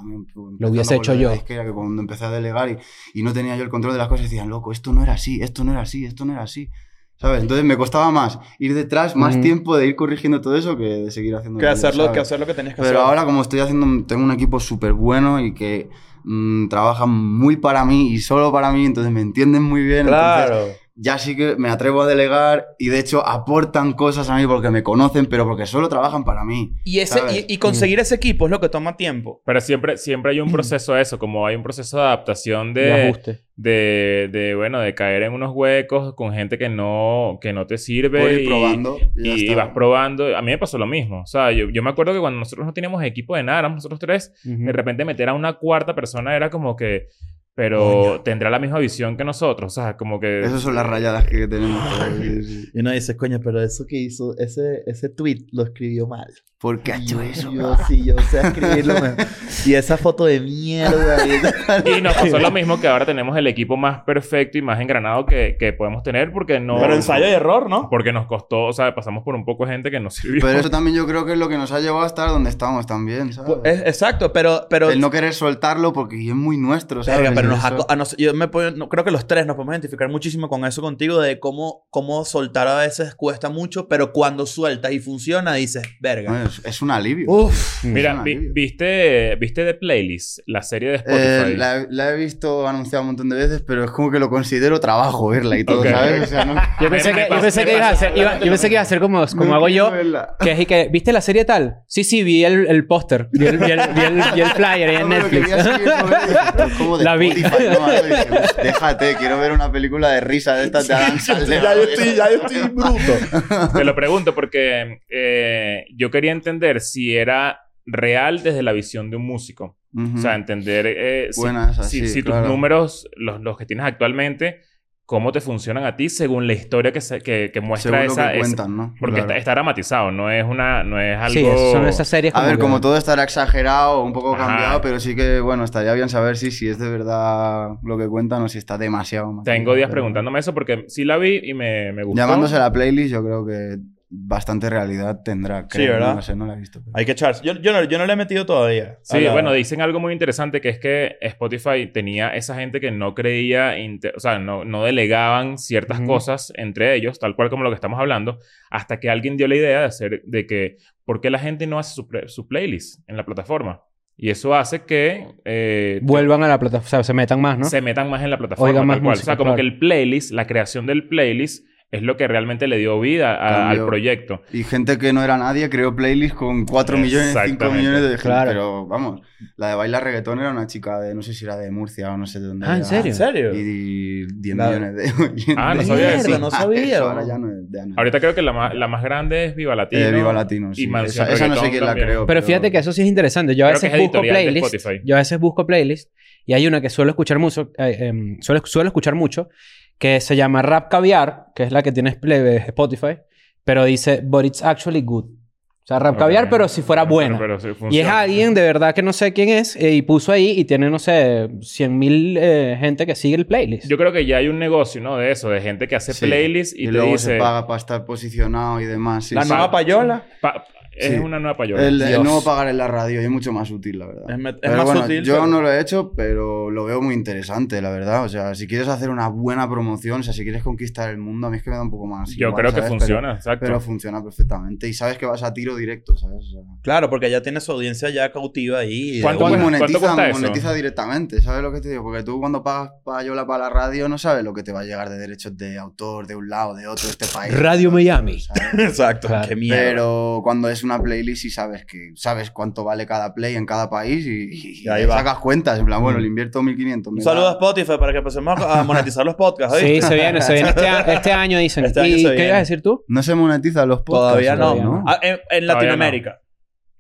mierda. dame un- empezando hubiese hecho yo. disquera, que cuando empecé a delegar y, y no tenía yo el control de las cosas, decían, loco, esto no era así, esto no era así, esto no era así. ¿Sabes? Entonces me costaba más ir detrás, más Ujú. tiempo de ir corrigiendo todo eso que de seguir haciendo Que yo, hacer, lo, ¿sabes? que hacer lo que tenías que Pero hacer. ahora como estoy haciendo, tengo un equipo súper bueno y que mm, trabajan muy para mí y solo para mí, entonces me entienden muy bien. entonces Claro. Ya sí que me atrevo a delegar y de hecho aportan cosas a mí porque me conocen, pero porque solo trabajan para mí. Y, ese, y, y conseguir ese equipo es lo que toma tiempo. Pero siempre, siempre hay un proceso de eso, como hay un proceso de adaptación De de, ajuste. de, de, bueno, de caer en unos huecos con gente que no, que no te sirve. Voy a ir y- probando y Y, vas probando. A mí me pasó lo mismo. O sea, yo, yo me acuerdo que cuando nosotros no teníamos equipo de nada, éramos nosotros tres, Ujú. de repente meter a una cuarta persona era como que, pero tendrá la misma visión que nosotros. O sea, como que... Esas son las rayadas que tenemos. sí, sí. Y uno dice, coño, pero eso que hizo, ese, ese tweet lo escribió mal. ¿Por qué ha hecho eso? Yo sí, yo sé escribirlo mejor. Y esa foto de mierda. y nos pasó lo mismo que ahora tenemos el equipo más perfecto y más engranado que, que podemos tener porque no... Pero ensayo y error, ¿no? Porque nos costó, o sea, pasamos por un poco de gente que nos sirvió. Pero eso también yo creo que es lo que nos ha llevado a estar donde estamos también, ¿sabes? Pues, es- exacto, pero... pero El no querer soltarlo porque es muy nuestro, ¿sabes? Verga, pero nos Eso- ha co- a nos- yo me puedo- no, creo que los tres nos podemos identificar muchísimo con eso contigo de cómo, cómo soltar a veces cuesta mucho, pero cuando sueltas y funciona dices, verga. Es, es un alivio. Uf. Mira, vi- alivio. ¿viste, ¿viste The Playlist? La serie de Eh, Spotify. la, he- la he visto anunciada un montón de veces, pero es como que lo considero trabajo verla y todo. ¿sabes? O sea, no... Yo pensé, que, yo pasa- pensé me que ibas a hacer, iba- yo pensé que iba a hacer como, como hago yo. Que es y que, ¿viste la serie tal? Sí, sí, vi el, el póster. Vi el, vi, el, vi, el, vi el flyer ahí en Netflix. quería seguir eso, ¿ves? Dije, "Esto es como de La vi. Spotify, ¿no? Y dije, "Uf, Déjate, quiero ver una película de risa de estas de Adam Sandler. ya, yo estoy, ya yo estoy bruto. Te lo pregunto porque eh, yo quería entender si era real desde la visión de un músico. O sea, entender eh, si, Buena esa, si- sí, si tus números, los, los que tienes actualmente, cómo te funcionan a ti según la historia que, se- que, que muestra Según lo esa... que esa- cuentan, ¿no? porque Claro. está, está dramatizado, no es una... No es algo... Sí, son esas series A ver, que- como todo estará exagerado, un poco Ajá. cambiado, pero sí que, bueno, estaría bien saber si, si es de verdad lo que cuentan o si está demasiado. más Tengo días pero- preguntándome eso porque sí la vi y me, me gustó. Llamándose la playlist, yo creo que bastante realidad tendrá. creo, ¿verdad? No sé, no la he visto. pero- Hay que echarse. Yo, yo, no, yo no le he metido todavía. Sí, la- bueno, dicen algo muy interesante que es que Spotify tenía esa gente que no creía, o sea, no, no delegaban ciertas cosas entre ellos, tal cual como lo que estamos hablando, hasta que alguien dio la idea de hacer, de que, ¿por qué la gente no hace su, su playlist en la plataforma? Y eso hace que eh, Vuelvan a la plataforma, o sea, se metan más, ¿no? se metan más en la plataforma, Oigan más tal cual. música, o sea, como claro. que el playlist, la creación del playlist, es lo que realmente le dio vida a- al proyecto. Y gente que no era nadie creó playlist con 4 millones, 5 Exactamente. millones de gente. Claro. Pero vamos, la de bailar reggaetón era una chica de, no sé si era de Murcia o no sé de dónde. Ah, ¿en era. serio? ¿En serio? Y 10 La- millones de. Ah, no sabía eso. No sabía. Eso ahora ya no es de Ana. Ahorita creo que la más, la más grande es Viva Latino. Eh, Viva Latino, sí. Y Esa- esa no sé quién la creó. Pero fíjate que eso sí es interesante. Yo a veces es busco playlists. Yo a veces busco playlists. Y hay una que suelo escuchar mucho, eh, em, suelo, suelo escuchar mucho, que se llama Rap Caviar, que es la que tiene Play- Spotify, pero dice, but it's actually good. O sea, Rap. Caviar, pero si fuera buena. pero sí y es alguien de verdad que no sé quién es eh, y puso ahí y tiene, no sé, 100 mil gente que sigue el playlist. Yo creo que ya hay un negocio, ¿no? De eso, de gente que hace Sí. playlists y, Y, te luego dice... se paga para estar posicionado y demás. sí, La nueva payola. pa- es Sí. una nueva payola. El, el pagar en la radio y es mucho más útil, la verdad. Es me- es Pero más bueno, sutil, Yo pero- no lo he hecho, pero lo veo muy interesante, la verdad. O sea, si quieres hacer una buena promoción, o sea, si quieres conquistar el mundo, a mí es que me da un poco más. Yo igual, creo que funciona, Pero, exacto. pero funciona perfectamente. Y sabes que vas a tiro directo, ¿sabes? O sea, Claro, porque ya tiene su audiencia ya cautiva ahí. ¿Cuánto monetiza, cuánto cuesta eso? monetiza directamente, ¿sabes lo que te digo? Porque tú cuando pagas payola para la radio no sabes lo que te va a llegar de derechos de autor, de un lado, de otro, de este país. Radio Miami. ¿sabes? Exacto. Claro. Qué mierda. Pero cuando es una playlist y sabes que sabes cuánto vale cada play en cada país y, y- Y ahí y sacas cuentas, en plan, bueno, Mm. le invierto 1500. me Un saludo a Spotify para que empecemos a monetizar los podcasts. Sí, se viene, se viene este, a- este año, dicen. Este año ¿Y se qué viene. ibas a decir tú? No se monetizan los podcasts. Todavía no. Todavía no. Ah, en, en Todavía Latinoamérica.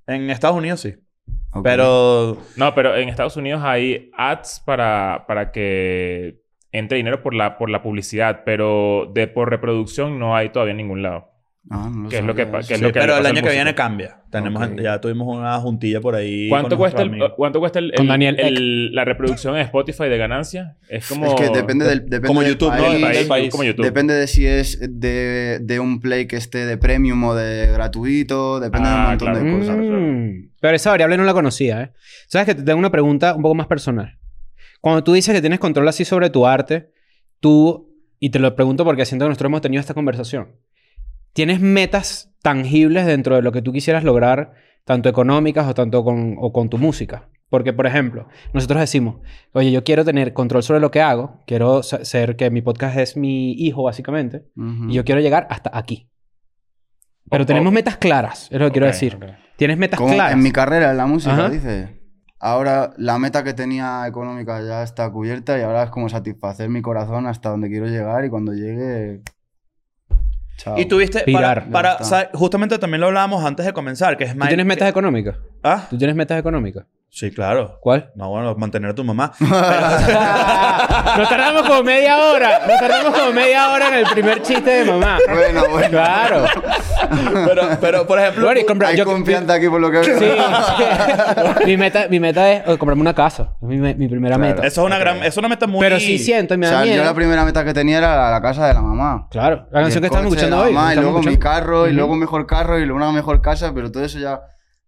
En Estados Unidos sí. Pero No, pero en Estados Unidos hay ads para, para que entre dinero por la, por la publicidad, pero de por reproducción no hay todavía en ningún lado. Ah, no que es lo que sabía que es Sí, lo que pero el año que viene cambia. Tenemos, Ok. Ya tuvimos una juntilla por ahí. ¿Cuánto con cuesta, el. ¿Cuánto cuesta el, el- Daniel el- la reproducción en Spotify de ganancia? Es como... Es que depende del depende como del YouTube, ¿no? país, Del país, país. como YouTube. Depende de si es de, de un play que esté de premium o de gratuito. Depende de un Ah, montón claro. de cosas. Mm, Pero esa variable no la conocía, ¿eh? ¿Sabes que te tengo una pregunta un poco más personal? Cuando tú dices que tienes control así sobre tu arte, tú, y te lo pregunto porque siento que nosotros hemos tenido esta conversación, ¿tienes metas tangibles dentro de lo que tú quisieras lograr, tanto económicas o tanto con, o con tu música? Porque, por ejemplo, nosotros decimos, oye, yo quiero tener control sobre lo que hago, quiero ser que mi podcast es mi hijo, básicamente, y yo quiero llegar hasta aquí. Pero tenemos metas claras, es lo que quiero decir. Tienes metas Como claras. En mi carrera, en la música, Ajá. dice. Ahora la meta que tenía económica ya está cubierta y ahora es como satisfacer mi corazón hasta donde quiero llegar y cuando llegue. Chao. Y tuviste, Pirar. para, para- está. ¿sabes? justamente también lo hablábamos antes de comenzar, que es ¿Tú tienes metas económicas? ¿Ah? ¿Tú tienes metas económicas? Sí, claro. ¿Cuál? No, bueno, mantener a tu mamá. Nos tardamos como media hora. Nos tardamos como media hora en el primer chiste de mamá. Bueno, bueno. Claro. pero, pero, por ejemplo, Bueno, y compra- Hay yo- confianza aquí por lo que veo. Sí. mi, meta, mi meta es eh, comprarme una casa. Es mi, me- mi primera Claro. meta. eso es una gran, eso es una meta muy... Pero sí siento y me O da sea, miedo. yo la primera meta que tenía era la casa de la mamá. Claro. La canción que estamos escuchando la hoy. mamá, y luego mi carro, y luego mejor carro, y luego una mejor casa, pero todo eso ya,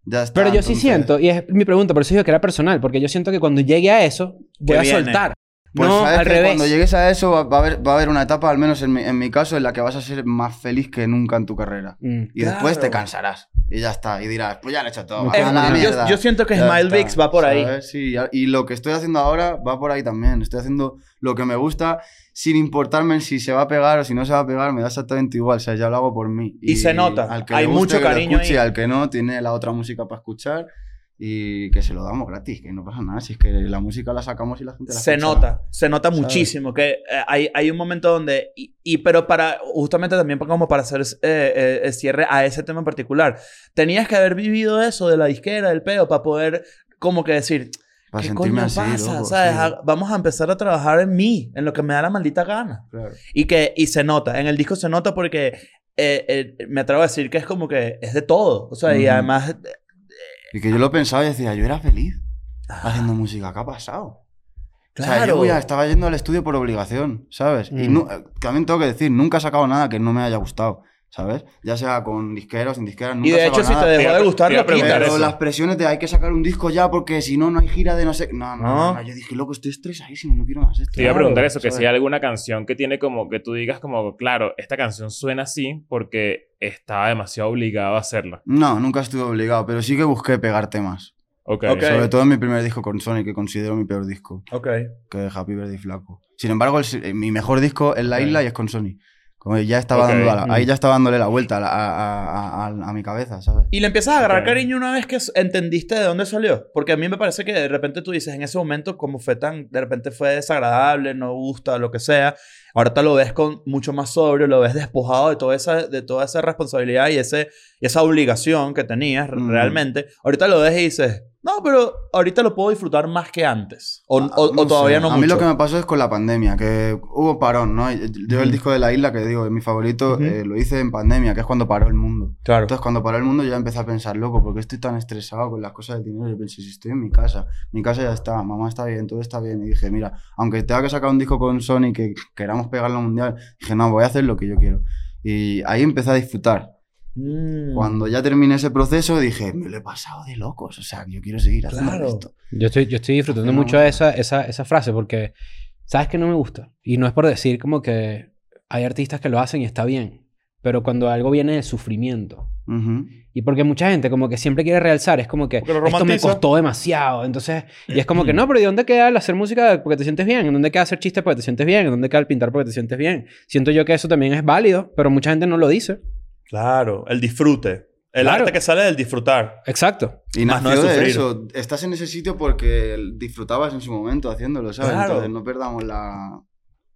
ya está. Pero yo sí entonces- siento, y es mi pregunta, por eso digo que era personal, porque yo siento que cuando llegue a eso, voy a viene? soltar. Pues no, sabes al que revés. cuando llegues a eso va, va a haber, va a haber una etapa, al menos en mi, en mi caso, en la que vas a ser más feliz que nunca en tu carrera. Mm. Y después Claro. te cansarás. Y ya está. Y dirás, pues ya lo he hecho todo. Es- la yo- mierda. yo siento que Ya Smile está, Vix va por ahí. ¿sabes? Sí, y lo que estoy haciendo ahora va por ahí también. Estoy haciendo lo que me gusta sin importarme si se va a pegar o si no se va a pegar. Me da exactamente igual. O sea, ya lo hago por mí. Y se nota. Al que Hay guste, mucho que cariño escuche, ahí. y al que no, tiene la otra música para escuchar. Y que se lo damos gratis, que no pasa nada. Si es que la música la sacamos y la gente la Se escucha. nota, se nota ¿Sabes? muchísimo que eh, hay, hay un momento donde, y, y- pero para, justamente también como para hacer eh, eh, el cierre a ese tema en particular, tenías que haber vivido eso de la disquera, del peo, para poder como que decir, Para ¿Qué sentirme coño así, pasa? loco, sí. Vamos a empezar a trabajar en mí, en lo que me da la maldita gana. Claro. Y que y se nota, en el disco se nota porque eh, eh, me atrevo a decir que es como que es de todo. O sea, y Ujú. además... Y que yo lo pensaba y decía, yo era feliz ah, haciendo música. ¿Qué ha pasado? claro. O sea, yo voy a- estaba yendo al estudio por obligación, ¿sabes? Y Mm. nu- eh, también tengo que decir, nunca he sacado nada que no me haya gustado, ¿sabes? Ya sea con disqueras, sin disqueras, nunca y de hecho, si nada. te dejó de a- gustar, lo quitas. Pero eso. las presiones de hay que sacar un disco ya porque si no, no hay gira de no sé... No, no, No. no, no, Yo dije, loco, estoy estresadísimo, no quiero más esto. Te iba a preguntar eso, que ¿sabes? si hay alguna canción que tiene como que tú digas como, claro, esta canción suena así porque estaba demasiado obligado a hacerla. No, nunca estuve obligado, pero sí que busqué pegar temas. Ok. Ok. Sobre todo en mi primer disco con Sony, que considero mi peor disco, Ok. que es Happy Birthday Flaco. Sin embargo, el eh, mi mejor disco es La. Isla y es con Sony. Como ya estaba Ok. dando la- Mm. ahí ya estaba dándole la vuelta a, a- a- a- a mi cabeza, ¿sabes? Y le empiezas a agarrar Ok. cariño una vez que entendiste de dónde salió. Porque a mí me parece que de repente tú dices, en ese momento, como fue tan, de repente fue desagradable, no gusta, lo que sea. Ahorita lo ves con mucho más sobrio, lo ves despojado de toda esa, de toda esa responsabilidad y, ese, y esa obligación que tenías Mm. realmente. Ahorita lo ves y dices, no, pero ahorita lo puedo disfrutar más que antes. O, Ah, o- o no todavía sé. no A mí lo que me pasó es con la pandemia, que hubo parón, ¿no? Yo el disco de La Isla, que digo, es mi favorito, eh, lo hice en pandemia, que es cuando paró el mundo. Claro. Entonces, cuando paró el mundo, yo ya empecé a pensar, loco, ¿por qué estoy tan estresado con las cosas del dinero? Yo pensé, si estoy en mi casa, mi casa ya está, mamá está bien, todo está bien. Y dije, mira, aunque tenga que sacar un disco con Sony que queramos pegarlo mundial, dije, no, voy a hacer lo que yo quiero. Y ahí empecé a disfrutar. Mm. Cuando ya terminé ese proceso, dije, me lo he pasado de locos, o sea, yo quiero seguir haciendo Claro. esto. Yo estoy, yo estoy disfrutando No. mucho de esa, esa, esa frase porque, ¿sabes que no me gusta? Y no es por decir como que hay artistas que lo hacen y está bien, pero cuando algo viene del sufrimiento. Ujú. Y porque mucha gente como que siempre quiere realzar, es como que esto me costó demasiado. Entonces, y es como que no, pero ¿y dónde queda el hacer música porque te sientes bien? ¿En dónde queda hacer chistes porque te sientes bien? ¿En dónde queda el pintar porque te sientes bien? Siento yo que eso también es válido, pero mucha gente no lo dice. Claro, el disfrute. El Claro. arte que sale del disfrutar. Exacto. Y Más no de de, sufrir. eso. Estás en ese sitio porque disfrutabas en su momento haciéndolo, ¿sabes? Claro. Entonces no perdamos la...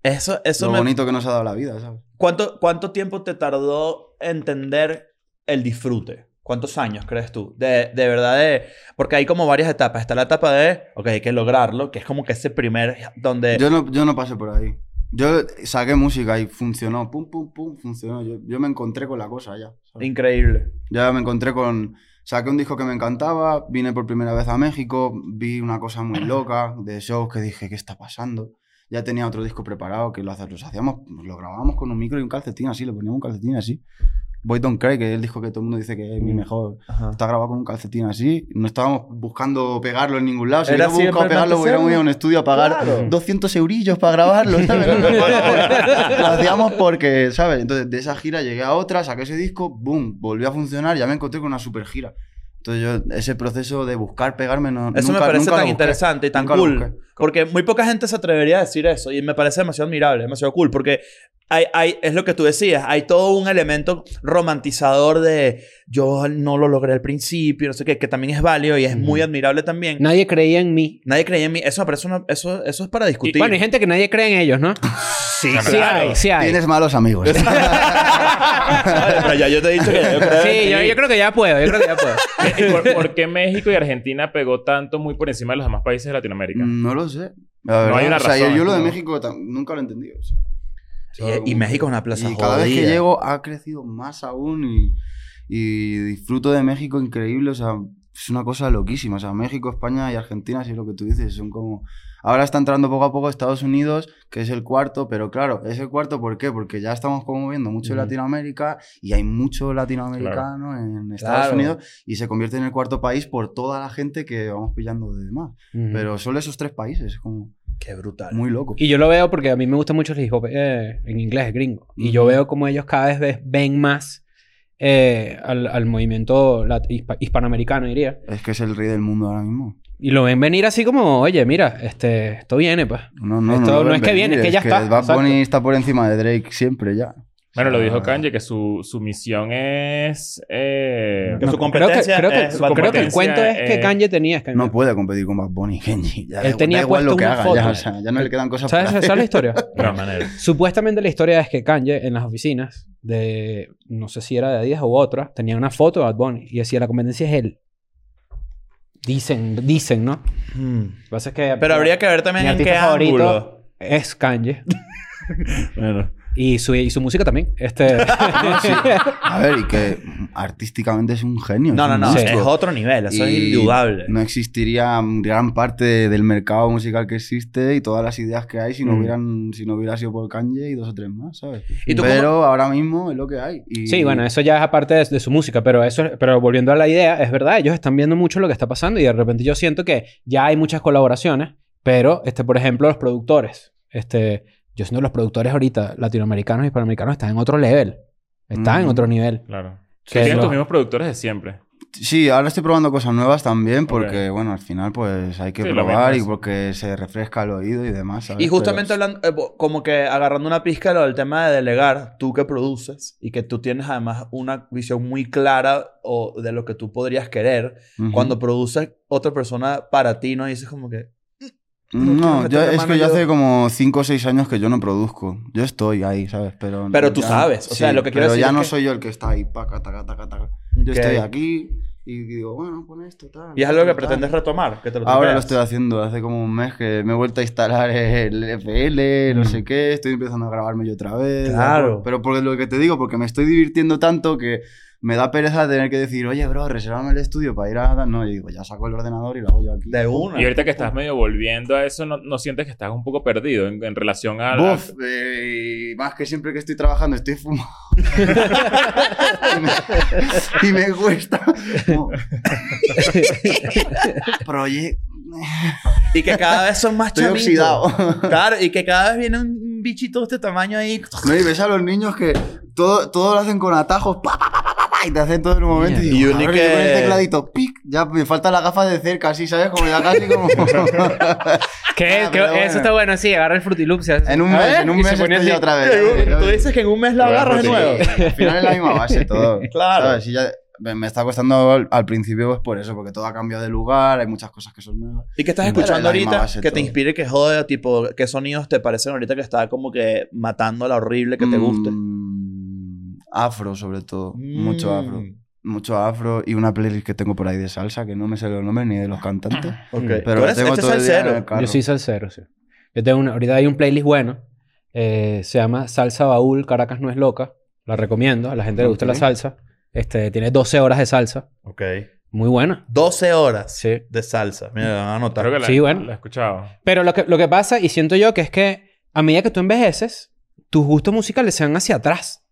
Eso, eso lo me... bonito que nos ha dado la vida, ¿sabes? ¿Cuánto, ¿Cuánto tiempo te tardó entender el disfrute? ¿Cuántos años crees tú? De, de verdad, de... Porque hay como varias etapas. Está la etapa de, ok, hay que lograrlo, que es como que ese primer, donde... Yo no, yo no pasé por ahí. Yo saqué música y funcionó. Pum, pum, pum, funcionó. Yo, yo me encontré con la cosa ya. ¿sabes? Increíble. Ya me encontré con... Saqué un disco que me encantaba, vine por primera vez a México, vi una cosa muy loca de shows que dije, ¿qué está pasando? Ya tenía otro disco preparado que lo, hacíamos, lo grabábamos con un micro y un calcetín así, le poníamos un calcetín así. Boy Don't Cry, que es el disco que todo el mundo dice que es mi Mm. mejor. Ajá. Está grabado con un calcetín así. No estábamos buscando pegarlo en ningún lado. Si hubiéramos buscado pegarlo, hubiéramos ido a un estudio a pagar Claro. 200 eurillos para grabarlo. ¿sabes? lo hacíamos porque, ¿sabes? Entonces, de esa gira llegué a otra, saqué ese disco, boom, volvió a funcionar, ya me encontré con una super gira. Entonces, yo, ese proceso de buscar pegarme no. Eso nunca- me parece nunca tan interesante y tan Nunca cool. Porque muy poca gente se atrevería a decir eso. Y me parece demasiado admirable, demasiado cool. Porque hay, hay, es lo que tú decías. Hay todo un elemento romantizador de yo no lo logré al principio, no sé qué, que también es válido y es muy admirable también. Nadie creía en mí. Nadie creía en mí. Eso me parece una- eso, eso es para discutir. Bueno, hay gente que nadie cree en ellos, ¿no? sí, Sí claro. hay, sí hay. Tienes malos amigos. Pero ya yo te he dicho que yo creo en Sí, yo, yo creo que ya puedo, yo creo que ya puedo. ¿Y por, por qué México y Argentina pegó tanto muy por encima de los demás países de Latinoamérica? no lo sé. La verdad, hay una o sea, yo- razón, yo, lo de ¿no? México nunca lo he entendido. o sea. Y, y México es una plaza Y cada vez que llego ha crecido más aún y, y disfruto de México increíble. O sea, es una cosa loquísima. O sea, México, España y Argentina, si es lo que tú dices, son como... Ahora está entrando poco a poco Estados Unidos, que es el cuarto, pero claro, es el cuarto ¿por qué? Porque ya estamos como viendo mucho Ujú. Latinoamérica y hay mucho latinoamericano en Estados Claro. Unidos y se convierte en el cuarto país por toda la gente que vamos pillando de demás. Pero solo esos tres países, es como Qué brutal. muy loco. Y yo lo veo porque a mí me gusta mucho el hip hop eh, en inglés, gringo. Y yo veo como ellos cada vez ve- ven más eh, al, al movimiento hispa- hispanoamericano, diría. Es que es el rey del mundo ahora mismo. Y lo ven venir así como, oye, mira, este, esto viene, pues. No, no, Esto no ven es que viene, es que ya está, Bad. Bunny está por encima de Drake siempre ya. Bueno, lo dijo Ah. Kanye que su, su misión es... eh, Que su creo que, competencia creo que, es creo que el cuento es que Eh, Kanye tenía... es que No puede competir con Bad Bunny, Kenji. Ya Él tenía da igual puesto lo que una haga, foto. ya, o sea, ya no le quedan cosas ¿Sabes, por hacer. ¿Sabes la historia? de todas maneras. Supuestamente la historia es que Kanye en las oficinas de, no sé si era de Adidas u otra, tenía una foto de Bad Bunny y decía la competencia es él. Dicen, dicen, ¿no? Hmm. Lo que pasa es que... Pero habría que ver también en qué ángulo. es Kanye. Bueno. Y, su, y su música también. Este... A ver, y que artísticamente es un genio. No, es no, un no. Es otro nivel. Eso es Y indudable. No existiría gran parte del mercado musical que existe y todas las ideas que hay si no, Mm. hubieran, si no hubiera sido por Kanye y dos o tres más, ¿sabes? ¿Y tú Pero ahora mismo es lo que hay. Y- Sí, bueno, eso ya es aparte de, de su música, pero eso, pero volviendo a la idea, es verdad, ellos están viendo mucho lo que está pasando y de repente yo siento que ya hay muchas colaboraciones, pero, este, por ejemplo, los productores, este, yo siento que los productores ahorita, latinoamericanos y hispanoamericanos, están en otro level, están en otro nivel. Claro. Que Tienen lo- tus mismos productores de siempre. Sí, ahora estoy probando cosas nuevas también porque, bueno, al final pues hay que Sí, probar y porque se refresca el oído y demás, ¿sabes? Y justamente Pero- hablando, eh, como que agarrando una pizca de lo del tema de delegar, tú que produces y que tú tienes además una visión muy clara o de lo que tú podrías querer, cuando produces otra persona para ti, ¿no? dices como que... no yo, es que yo hace como 5 o 6 años que yo no produzco. Yo estoy ahí, ¿sabes? Pero, Pero tú sabes, o sea, lo que quiero pero decir ya es no que- soy yo el que está ahí, paca, taca, taca, taca. Yo estoy aquí y digo, bueno, pon esto, tal. Y es algo que tal. pretendes retomar, que te lo Ahora lo estoy haciendo, hace como un mes que me he vuelto a instalar el FL, no Mm. sé qué, estoy empezando a grabarme yo otra vez. Claro. Pero por lo que te digo, porque me estoy divirtiendo tanto que me da pereza tener que decir, oye, bro, resérvame el estudio para ir a... No, yo digo, ya saco el ordenador y lo hago yo aquí. De una. Y ahorita que estás medio volviendo a eso, ¿no, no sientes que estás un poco perdido en, en relación a... Buf, eh, y más que siempre que estoy trabajando estoy fumado. y, me, y me cuesta. como- Proye- Y que cada vez son más Estoy oxidado. Claro, y que cada vez viene un bichito de este tamaño ahí. No, y ves a los niños que todo, todo lo hacen con atajos. pa, pa, pa, pa, pa, pa, y te hacen todo en un momento. Y, Y digo, uno "Cabrón, que- yo con el tecladito, pic, ya me falta la gafa de cerca, así, ¿sabes? Como ya casi como... ¿Qué? Ah, ¿Qué? pero Eso bueno. está bueno, sí, agarra el Fruity Loop. se hace- en un A mes, en un y se mes estoy así. otra vez. Tú dices que en un mes lo agarras de nuevo. Al final es la misma base todo. Claro. ¿Sabes? Y ya me, está costando al, principio pues por eso, porque todo ha cambiado de lugar, hay muchas cosas que son nuevas. ¿Y qué estás escuchando ahorita que te todo. inspire, que jode, tipo, qué sonidos te parecen ahorita que está como que matando la horrible que te guste? Mm, afro, sobre todo. Mucho Mm. afro. Mucho afro y una playlist que tengo por ahí de salsa que no me sé los nombres ni de los cantantes. Ok. Pero Tú la eres- tengo este todo es el día en cero. el carro. Yo soy salsero, sí. Yo tengo una, ahorita hay un playlist bueno. eh, se llama Salsa Baúl, Caracas no es loca. La recomiendo. A la gente le gusta la salsa. Este, tiene 12 horas de salsa. Ok. Muy buena. 12 horas Sí. de salsa. Mira, la van a anotar. Creo que la, Sí, bueno. la he escuchado. Pero lo que, lo que pasa, y siento yo, que es que a medida que tú envejeces, tus gustos musicales se van hacia atrás.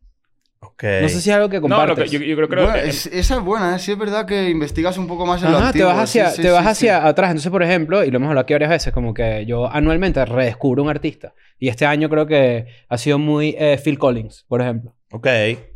Ok. No sé si es algo que No, compartes. lo que, yo, yo creo, creo Bueno, que... es- esa es buena, ¿eh? sí es verdad que investigas un poco más en lo Ajá, te antiguo. vas hacia, sí, sí, te vas sí. hacia atrás. Entonces, por ejemplo, y lo hemos hablado aquí varias veces, como que yo anualmente redescubro un artista. Y este año creo que ha sido muy eh, Phil Collins, por ejemplo. Ok.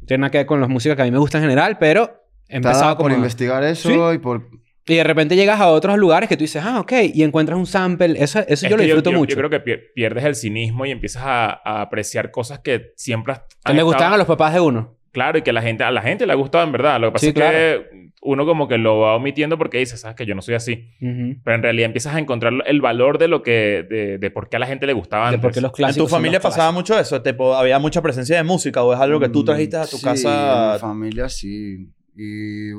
Tiene nada que ver con las músicas que a mí me gustan en general, pero he Te empezado como... por investigar eso Sí. y por... Y de repente llegas a otros lugares que tú dices, ah, ok, y encuentras un sample. Eso, eso es yo lo disfruto yo, mucho. Yo creo que pier- pierdes el cinismo y empiezas a, a apreciar cosas que siempre has- que le gustaban a los papás de uno. Claro, y que la gente, a la gente le ha gustado en verdad. Lo que pasa Sí, es que uno como que lo va omitiendo porque dice, sabes que yo no soy así. Ujú. Pero en realidad empiezas a encontrar el valor de lo que... De, de por qué a la gente le gustaba De antes. por qué los ¿En clásicos tu son familia pasaba clásicos. mucho eso? Tipo, ¿Había mucha presencia de música o es algo que tú Mm, trajiste a tu sí, casa? En mi familia sí. Y...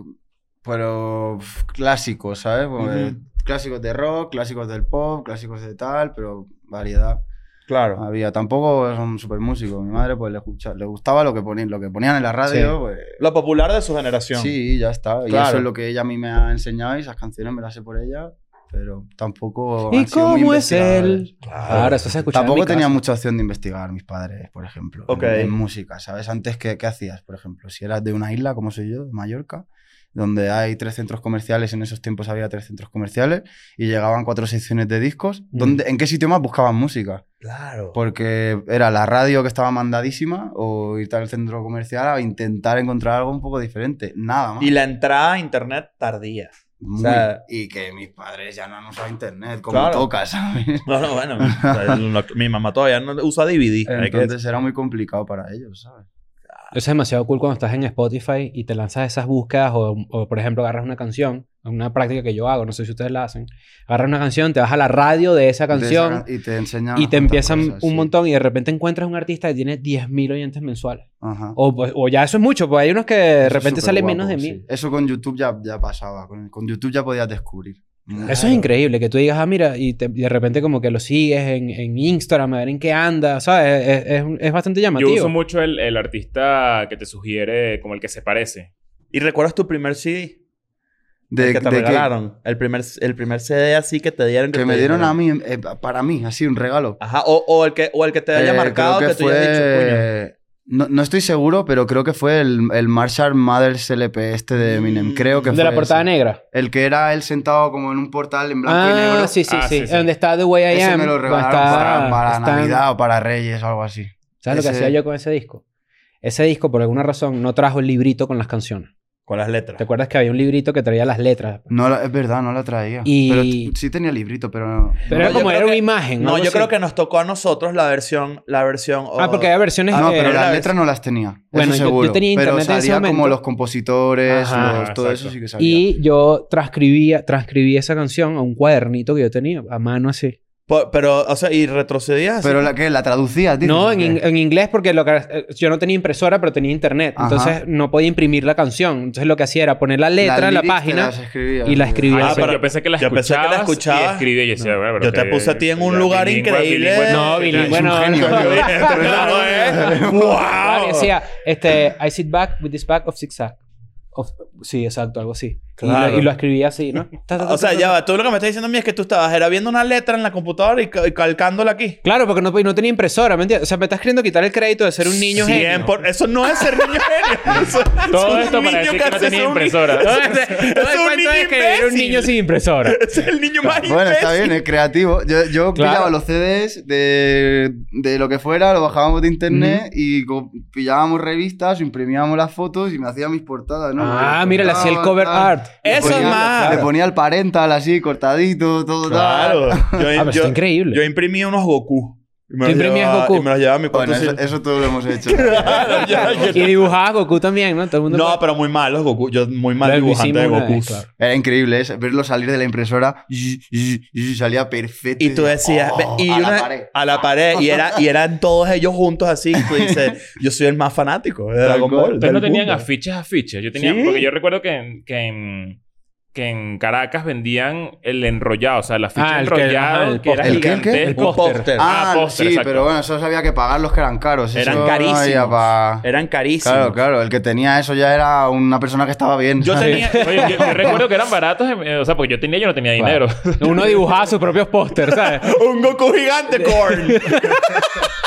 Pero clásicos, ¿sabes? Ujú. Clásicos de rock, clásicos del pop, clásicos de tal, pero variedad. Claro. Había, tampoco son súper músicos. Mi madre pues le, escucha, le gustaba lo que ponían, lo que ponían en la radio, Sí. pues... Lo popular de su generación. Sí, ya está. Y Claro. eso es lo que ella a mí me ha enseñado y esas canciones me las sé por ella, pero tampoco ¿Y han sido muy cómo es él? Claro, eso se escucha Tampoco tenía mucha opción de investigar mis padres, por ejemplo, en- Ok. en, música, ¿sabes? Antes, ¿qué, ¿qué hacías, por ejemplo? Si eras de una isla, como soy yo, de Mallorca, donde hay tres centros comerciales, en esos tiempos había tres centros comerciales, y llegaban cuatro secciones de discos, Mm. ¿dónde, ¿en qué sitio más buscaban música? Claro. Porque era la radio que estaba mandadísima, o irte al centro comercial a intentar encontrar algo un poco diferente. Nada más. Y la entrada a internet tardía. Muy- O sea- y que mis padres ya no han usado internet, como Claro. toca, ¿sabes? No, no, bueno. o sea, lo- mi mamá todavía no usa DVD. hay que- Entonces era muy complicado para ellos, ¿sabes? Eso es demasiado cool cuando estás en Spotify y te lanzas esas búsquedas o, o, por ejemplo, agarras una canción, una práctica que yo hago, no sé si ustedes la hacen. Agarras una canción, te vas a la radio de esa De esa canción can- y te enseñan y te empiezan cosas, un sí. montón y de repente encuentras un artista que tiene 10.000 oyentes mensuales. Ajá. O, pues- o ya eso es mucho, pues hay unos que de Eso repente salen guapo, menos de sí. mil. Eso con YouTube ya, ya pasaba. Con, con YouTube ya podías descubrir. Muy Eso es increíble, que tú digas, ah, mira, y, te- y de repente como que lo sigues en, en Instagram, a ver en qué anda, ¿sabes? Es, es, es bastante llamativo. Yo uso mucho el, el artista que te sugiere como el que se parece. ¿Y recuerdas tu primer CD? De, el que te de que- regalaron. El primer, el primer CD así que te dieron. que te me dieron dijeron. a mí, eh, para mí, así, un regalo. Ajá. O, o el que, o el que te haya Eh, marcado creo que, tú hayas dicho, coño. No, no estoy seguro, pero creo que fue el, el Marshall Mathers LP este de Eminem. Creo que de fue la portada ese. negra. El que era él sentado como en un portal en blanco Ah, y negro. sí, sí, Ah, sí. sí, sí. Donde está The Way I Ese Am. me lo regalaron está- para, para están- Navidad o para Reyes o algo así. ¿Sabes lo que hacía yo con ese disco? Ese disco, por alguna razón, no trajo el librito con las canciones. Con las letras. ¿Te acuerdas que había un librito que traía las letras? No, la- es verdad, no la traía. Y- Pero sí tenía librito, pero no. Pero No, era como era una que- imagen. No, yo así. creo que nos tocó a nosotros la versión... La versión Ah, porque había versiones no, pero la las letras no las tenía. Bueno, eso yo- yo seguro. tenía pero internet en ese como los compositores, Ajá, los- todo eso sí que salía. Y yo transcribía, transcribí esa canción a un cuadernito que yo tenía, a mano así. Po- Pero, o sea, y retrocedías. Pero la que la traducías, No, ¿o en, in- en inglés porque lo que, eh, yo no tenía impresora, pero tenía internet. Ajá. Entonces no podía imprimir la canción. Entonces lo que hacía era poner la Las letra en la página. y la escribía. Ah, Ah, pero yo pensé que la yo pensé que la escuchabas escuchabas. y escribía y decía, bueno, pero Yo te que- puse a ti en un lugar bilingüe, increíble. bilingüe, No, bilingüe no. genio, no. ¿eh? ¡Wow! decía, este, I sit back with this bag of zigzag. Of- sí, exacto, algo así. Y lo- Claro. Y, lo, escribía así, ¿no? Ta, ta, ta, O sea, ya va. Tú lo que me estás diciendo a mí es que tú estabas era viendo una letra en la computadora y, y calcándola aquí. Claro, porque no, no tenía impresora, ¿me entiendes? O sea, me estás queriendo quitar el crédito de ser un niño genio. por- Eso no es ser niño genio. Eso- Todo es esto un para niño decir que no tenía un impresora. Todo niño- todo es un niño es que era un imbécil. niño sin impresora. Es el niño más Bueno, está imbécil. bien, es creativo. Yo, yo Claro. pillaba los CDs de, de lo que fuera, lo bajábamos de internet y co- pillábamos revistas, imprimíamos las fotos y me hacía mis portadas, ¿no? Ah, mira, le hacía el cover art. Eso es más. Le ponía el parental así, cortadito, todo Claro. tal. Yo, Ah, yo- está increíble. yo imprimí unos Goku. Y me ¿Tú los imprimías llevaba- Goku? Y me los llevaba a mi cuarto. Bueno, eso, eso todo lo hemos hecho. Claro, ya- ya- Y dibujaba Goku también, ¿no? Todo el mundo No, pero muy malos Goku. Yo muy mal Lo dibujante de Goku. vez, claro. Era increíble ¿eh? verlo salir de la impresora y, y- y salía perfecto. Y tú decías, "Oh, y a la una- pared". a la pared, y, era, y eran todos ellos juntos así. Y tú dices, yo soy el más fanático de Dragon. Ball. Ustedes no tenían afiches, afiches. Yo tenía... ¿Sí? Porque yo recuerdo que en, que en... Que en Caracas vendían el enrollado, o sea, el afiche Ah, el que- enrollado ajá, el que era póster. ¿El qué, el póster. Ah, Ah, póster, sí, exacto. pero bueno, eso había que pagar los que eran caros. Eran eso no carísimos. había pa- Eran carísimos. Claro, claro. El que tenía eso ya era una persona que estaba bien. Yo tenía... Oye, yo, yo recuerdo que eran baratos, eh, o sea, porque yo tenía, yo no tenía dinero. Uno dibujaba sus propios pósters, ¿sabes? un Goku gigante, Korn.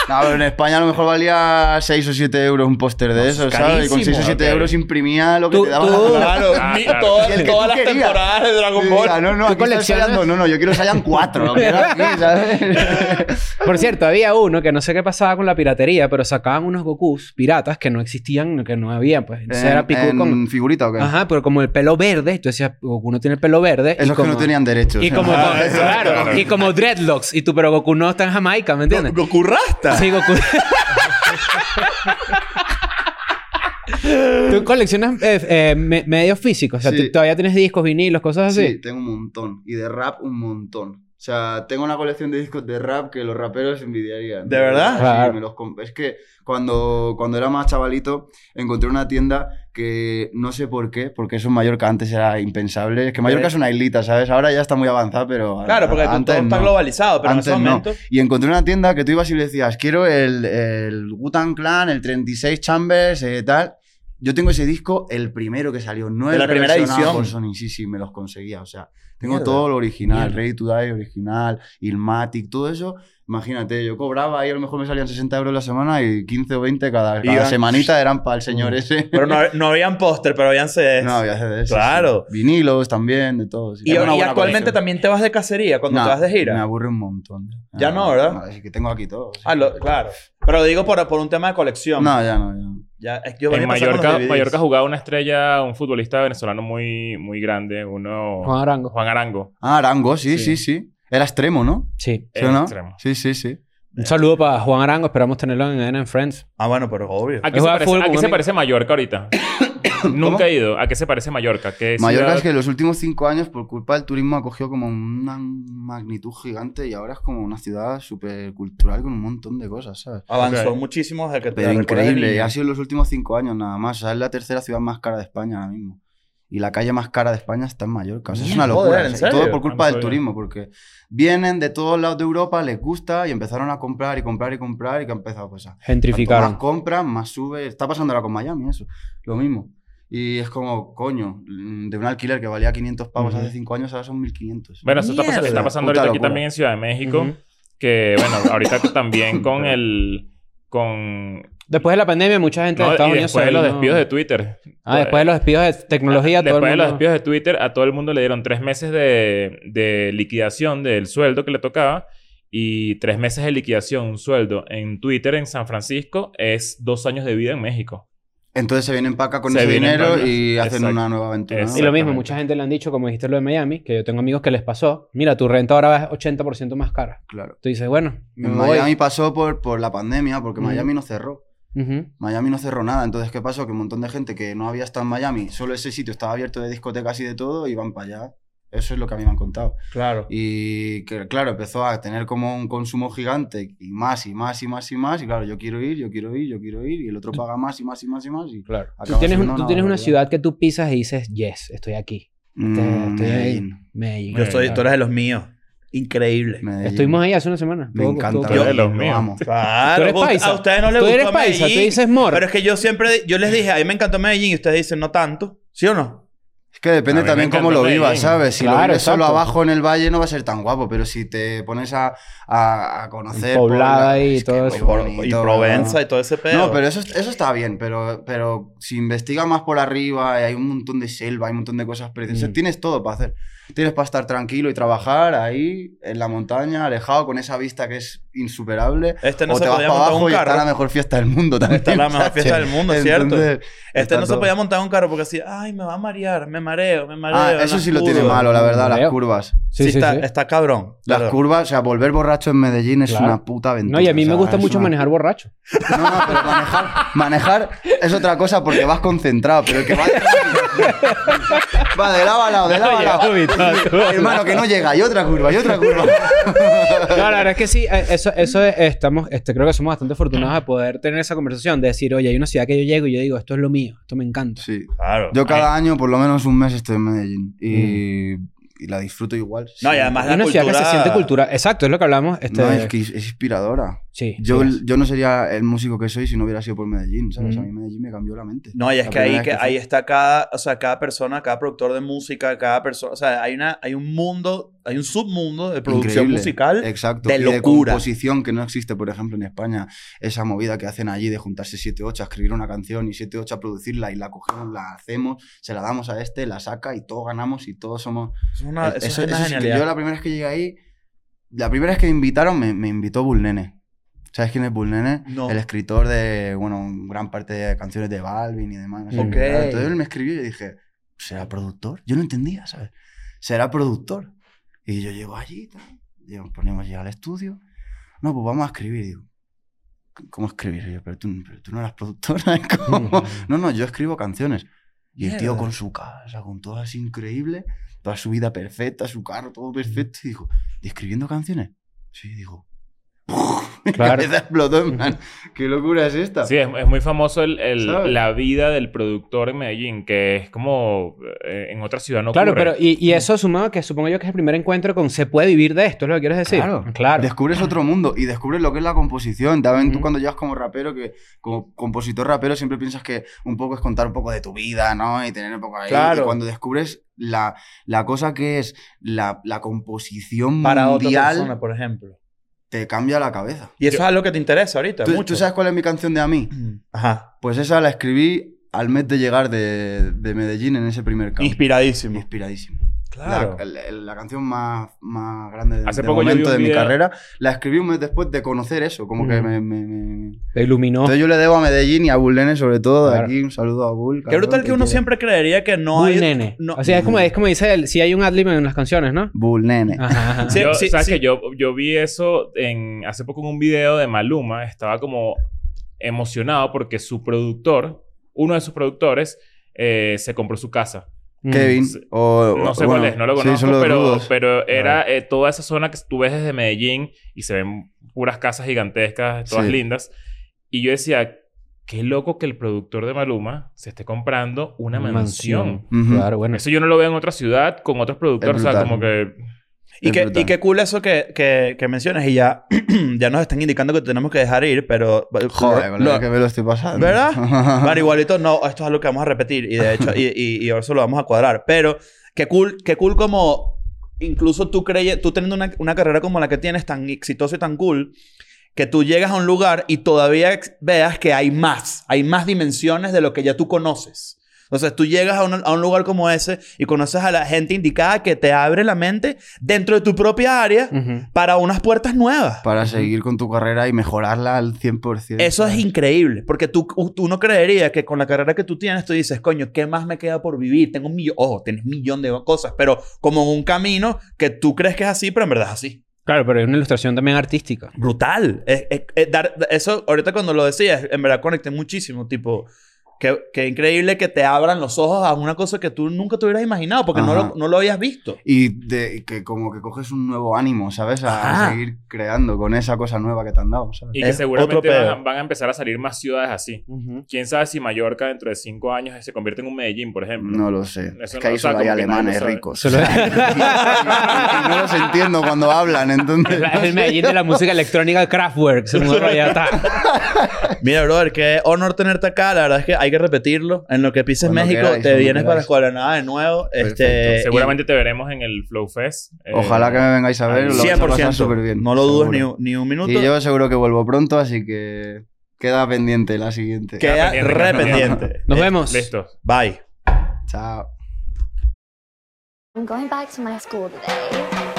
No, pero en España a lo mejor valía 6 o 7 euros un póster de eso, ¿sabes? Y con 6 o 7 ok. euros imprimía lo que Tú- te daba tú- la. Claro, Ah, claro. todas, todas las de Dragon Y Ball. no, no, aquí ensayando. No, no, yo quiero ensayar 4. Lo quiero aquí, ¿sabes? Por cierto, había uno que no sé qué pasaba con la piratería, pero sacaban unos Gokus piratas que no existían, que no había, pues. Entonces era Piku ¿En con... figurita o qué? Ajá, pero como el pelo verde, tú decías, Goku no tiene el pelo verde. y Esos que como- no tenían derechos. Y como, Ah, claro, claro. y como dreadlocks. Y tú, pero Goku no está en Jamaica, ¿me entiendes? Goku Rasta. Sí, Goku. Tú coleccionas eh, eh, me- medios físicos. O sea, Sí. tú todavía tienes discos, vinilos, cosas así. Sí, tengo un montón. Y de rap, un montón. O sea, tengo una colección de discos de rap que los raperos envidiarían. ¿De verdad? Sí, Claro. me los comp- es que cuando, cuando era más chavalito encontré una tienda que no sé por qué, porque eso en Mallorca antes era impensable. Es que Mallorca es una islita, ¿sabes? Ahora ya está muy avanzada, pero... Claro, porque antes todo está no. globalizado, pero Antes en ese no. momento... Y encontré una tienda que tú ibas y le decías, quiero el, el Wu-Tang Clan, el 36 Chambers, eh, tal. Yo tengo ese disco, el primero que salió, no De la primera edición. por Sony. Sí, sí, me los conseguía. O sea, tengo Mierda. todo lo original, Mierda. Ready to Die original, Ilmatic, todo eso. Imagínate, yo cobraba y a lo mejor me salían 60 euros la semana y 15 o 20 cada, cada semanita eran para el señor ese. Pero no, no habían póster, pero habían CDs. No, había CDs. Claro. sí. Vinilos también, de todo. sí. y, y actualmente colección. también te vas de cacería cuando No, te vas de gira. Me aburre un montón. Ya no, ¿verdad? así que tengo aquí todo. Ah, lo- claro. Pero digo por, por un tema de colección. No, ya no, ya no. Ya, yo En Mallorca. Mallorca jugaba una estrella, un futbolista venezolano muy, muy grande, uno... Juan Arango. Juan Arango. Ah, Arango, sí, Sí. sí, sí. Era extremo, ¿no? Sí. ¿Sí Era o no? extremo. Sí, sí, sí. Un saludo para Juan Arango. Esperamos tenerlo en N Friends. Ah, bueno, pero obvio. ¿A qué, se juega parece, fútbol a qué se parece Mallorca ahorita? Nunca he ido. ¿A qué se parece Mallorca? ¿Qué Mallorca ciudad- es que los últimos cinco años, por culpa del turismo, ha cogido como una magnitud gigante y ahora es como una ciudad súper cultural con un montón de cosas, ¿sabes? Avanzó muchísimo desde que te Pero increíble, y ha sido en los últimos cinco años nada más. O sea, es la tercera ciudad más cara de España ahora mismo. Y la calle más cara de España está en Mallorca. O sea, es una Joder, locura. ¿en o sea, y todo por culpa del turismo, porque vienen de todos lados de Europa, les gusta y empezaron a comprar y comprar y comprar y que ha empezado pues, a Gentrificaron. más compran, más sube. Está pasando ahora con Miami eso. Lo mismo. Y es como, coño, mm, de un alquiler que valía 500 pavos hace 5 años, ahora son 1500. Bueno, eso está, pasando- está ahorita aquí también en Ciudad de México. Que, bueno, ahorita también con el... Con... Después de la pandemia, mucha gente de Estados y Unidos después de los despidos de Twitter. Ah, después de los despidos de tecnología, todo Después el de los despidos de Twitter, a todo el mundo le dieron tres meses de, de liquidación del sueldo que le tocaba. Y tres meses de liquidación, un sueldo en Twitter en San Francisco es dos años de vida en México. Entonces se vienen para acá con Se ese dinero y hacen Exacto. una nueva aventura. ¿no? Y lo mismo, mucha gente le han dicho, como dijiste lo de Miami, que yo tengo amigos que les pasó. Mira, tu renta ahora es 80% más cara. Claro. Tú dices, bueno, me En voy. Miami pasó por, por la pandemia, porque. Miami no cerró. Miami no cerró nada. Entonces, ¿qué pasó? Que un montón de gente que no había estado en Miami, solo ese sitio estaba abierto de discotecas y de todo, iban para allá. Eso es lo que a mí me han contado. Claro. Y que, claro, empezó a tener como un consumo gigante y más y más y más y más. Y claro, yo quiero ir, yo quiero ir, yo quiero ir. Y el otro paga más y más y más y más. Y Claro. Tú tienes, siendo tú tienes una ciudad que tú pisas y dices, yes, estoy aquí. Mm, estoy ahí. Medellín. Medellín. Yo soy, Claro. tú eres de los míos. Increíble. Medellín. Estuvimos ahí hace una semana. Me Todo- encanta. todo- Yo- Medellín, de los lo míos. amo. Claro. Tú eres paisa. A ustedes no les Tú gustó eres paisa, Medellín. tú dices mor. Pero es que yo siempre... Yo les dije, a mí me encantó Medellín y ustedes dicen no tanto. ¿Sí o no? Es que depende también cómo lo vivas. ¿sabes? Si Claro, lo vives solo abajo en el valle no va a ser tan guapo, pero si te pones a, a, a conocer... Poblada y es todo eso. Bonito, y ¿no? Provenza y todo ese pedo. No, pero eso, eso está bien, pero, pero si investigas más por arriba, y hay un montón de selva, hay un montón de cosas preciosas, Mm. tienes todo para hacer. Tienes para estar tranquilo y trabajar ahí, en la montaña, alejado, con esa vista que es insuperable. Este no o se te vas podía montar abajo un y está carro. la mejor fiesta del mundo también. Está la mejor ¿sabes? fiesta del mundo, ¿cierto? Entonces, Este no se podía montar un carro porque así, ay, me va a marear, me mareo, me mareo. Ah, eso sí lo tiene curvas". malo, la verdad, las curvas. Sí, Sí, sí, está, sí. está cabrón. Las claro. curvas, o sea, volver borracho en Medellín es Claro. una puta aventura. No, y a mí o me gusta mucho una- manejar borracho. No, no, pero manejar, manejar es otra cosa porque vas concentrado, pero el que va de, va de lado a lado, de lado a lado. Hermano, que no llega, y otra curva, y otra curva. No, la verdad es que sí, eh, eso, eso es- estamos, este, creo que somos bastante afortunados de poder tener esa conversación, de decir, oye, hay una ciudad que yo llego y yo digo, esto es lo mío, esto me encanta. Sí. Claro. Yo cada año, por lo menos un mes, estoy en Medellín. Y, y la disfruto igual. No, y además Es la una ciudad que se cultura- siente cultural. Exacto, es lo que hablamos. Este, No, es que es inspiradora. Sí. Yo, sí yo no sería el músico que soy si no hubiera sido por Medellín, ¿sabes? Ujú. A mí Medellín me cambió la mente. No, y es que ahí, que, vez ahí está cada, o sea, cada persona, cada productor de música, cada persona, o sea, hay una, hay un mundo, hay un submundo de producción Increíble. musical Exacto. de y locura. de composición que no existe, por ejemplo, en España. Esa movida que hacen allí de juntarse 7-8 a escribir una canción y 7-8 a producirla y la cogemos, la hacemos, se la damos a este, la saca y todos ganamos y todos somos... Eso es una, Eh, eso eso- es una eso sí que genialidad. yo la primera vez que llegué ahí, la primera vez que me invitaron, me, me invitó Bull Nene. ¿Sabes quién es Bull Nene? No. El escritor de, bueno, gran parte de canciones de Balvin y demás. no sé Ok. qué. Entonces él me escribió y yo dije, ¿será productor? Yo no entendía, ¿sabes? ¿Será productor? Y yo llego allí, tal, y nos ponemos ya al estudio. No, pues vamos a escribir. Digo, ¿cómo escribir? Y yo, pero tú, pero tú no eras productor. ¿sabes? ¿Cómo? No, no, yo escribo canciones. Y el tío con su casa, con todo así increíble, toda su vida perfecta, su carro, todo perfecto. Y dijo, ¿y escribiendo canciones? Sí, digo. Claro. cabeza explotó, en plan, ¿qué locura es esta? Sí, es, es muy famoso el, el- ¿Sabes? la vida del productor en Medellín, que es como eh, en otra ciudad no Claro, ocurre. pero y, y eso sumado a que supongo yo que es el primer encuentro con se puede vivir de esto, es lo que quieres decir. Claro, claro. Descubres otro mundo y descubres lo que es la composición. También tú cuando llegas como rapero, que como compositor rapero siempre piensas que un poco es contar un poco de tu vida, ¿no? Y tener un poco ahí. Claro. Y cuando descubres la, la cosa que es la, la composición Para otra mundial, persona, por ejemplo. Te cambia la cabeza. Y eso Yo- es algo que te interesa ahorita, ¿Tú, mucho. tú sabes cuál es mi canción de a mí? Ajá. Pues esa la escribí al mes de llegar de, de Medellín en ese primer campo. Inspiradísimo. Inspiradísimo. Claro. La, la- la canción más, más grande de, Hace de poco momento de mi carrera la escribí un mes después de conocer eso. Como que Mm. me, me- me- Te iluminó. Entonces yo le debo a Medellín y a Bull Nene sobre todo. Claro. Aquí un saludo a Bull. Qué brutal que te uno quiero. siempre creería que no Bull hay... nene. no- O sea, es como, es como dice él, si hay un adlib en las canciones, ¿no? Bull Nene. Ajá, ajá. Sí, Yo- sí, ¿Sabes sí. que yo, yo vi eso en, hace poco en un video de Maluma. Estaba como emocionado porque su productor, uno de sus productores, eh, se compró su casa. Mm. Kevin. O, No sé bueno, cuál es, no lo sí, conozco, son los pero, pero era eh, toda esa zona que tú ves desde Medellín y se ven puras casas gigantescas, todas Sí. lindas. Y yo decía, qué loco que el productor de Maluma se esté comprando una mansión. Claro, bueno. Eso yo no lo veo en otra ciudad con otros productores. O sea, como que... Y Es brutal. y qué cool eso que, que, que mencionas. Y ya, ya nos están indicando que tenemos que dejar ir, pero... Joder, lo- lo que me lo estoy pasando. ¿Verdad? Igualito no, esto es algo que vamos a repetir y de hecho, y, y, y ahora se lo vamos a cuadrar. Pero qué cool, qué cool como incluso tú creye, tú teniendo una, una carrera como la que tienes, tan exitosa y tan cool, que tú llegas a un lugar y todavía veas que hay más, hay más dimensiones de lo que ya tú conoces. Entonces tú llegas a un, a un lugar como ese y conoces a la gente indicada que te abre la mente dentro de tu propia área para unas puertas nuevas. Para seguir con tu carrera y mejorarla al 100%. Eso es increíble, porque tú, tú no creerías que con la carrera que tú tienes, tú dices, coño, ¿qué más me queda por vivir? Tengo un millón, ojo, tienes un millón de cosas, pero como en un camino que tú crees que es así, pero en verdad es así. Claro, pero es una ilustración también artística. Brutal. Es- es- es dar- eso, ahorita cuando lo decías, en verdad conecté muchísimo, tipo, que, que increíble que te abran los ojos a una cosa que tú nunca te hubieras imaginado, porque no lo, no lo habías visto. Y de, que como que coges un nuevo ánimo, ¿sabes? A Ajá. seguir creando con esa cosa nueva que te han dado, ¿sabes? Y que Es seguramente van, a- van a empezar a salir más ciudades así. Quién sabe si Mallorca dentro de cinco años se convierte en un Medellín, por ejemplo. No lo sé. Eso es que no- ahí solo hay alemanes ricos. Solo- y, no los entiendo cuando hablan, entonces... Es el Medellín de la música electrónica Kraftwerk. Se. Mira, brother, qué honor tenerte acá. La verdad es que hay que repetirlo. En lo que pises Cuando México, queráis, te cuando vienes para queráis. Escuela de Nada de nuevo. Este. Seguramente te veremos en el Flow Fest. Eh, Ojalá que me vengáis a ver, lo vais a pasar 100%. súper bien. No lo dudes ni, seguro. un- ni un minuto. Y yo seguro que vuelvo pronto, así que queda pendiente la siguiente. Queda pendiente, re queda pendiente. pendiente. Nos Eh, vemos. Listo. Bye. Chao. I'm going back to my school today.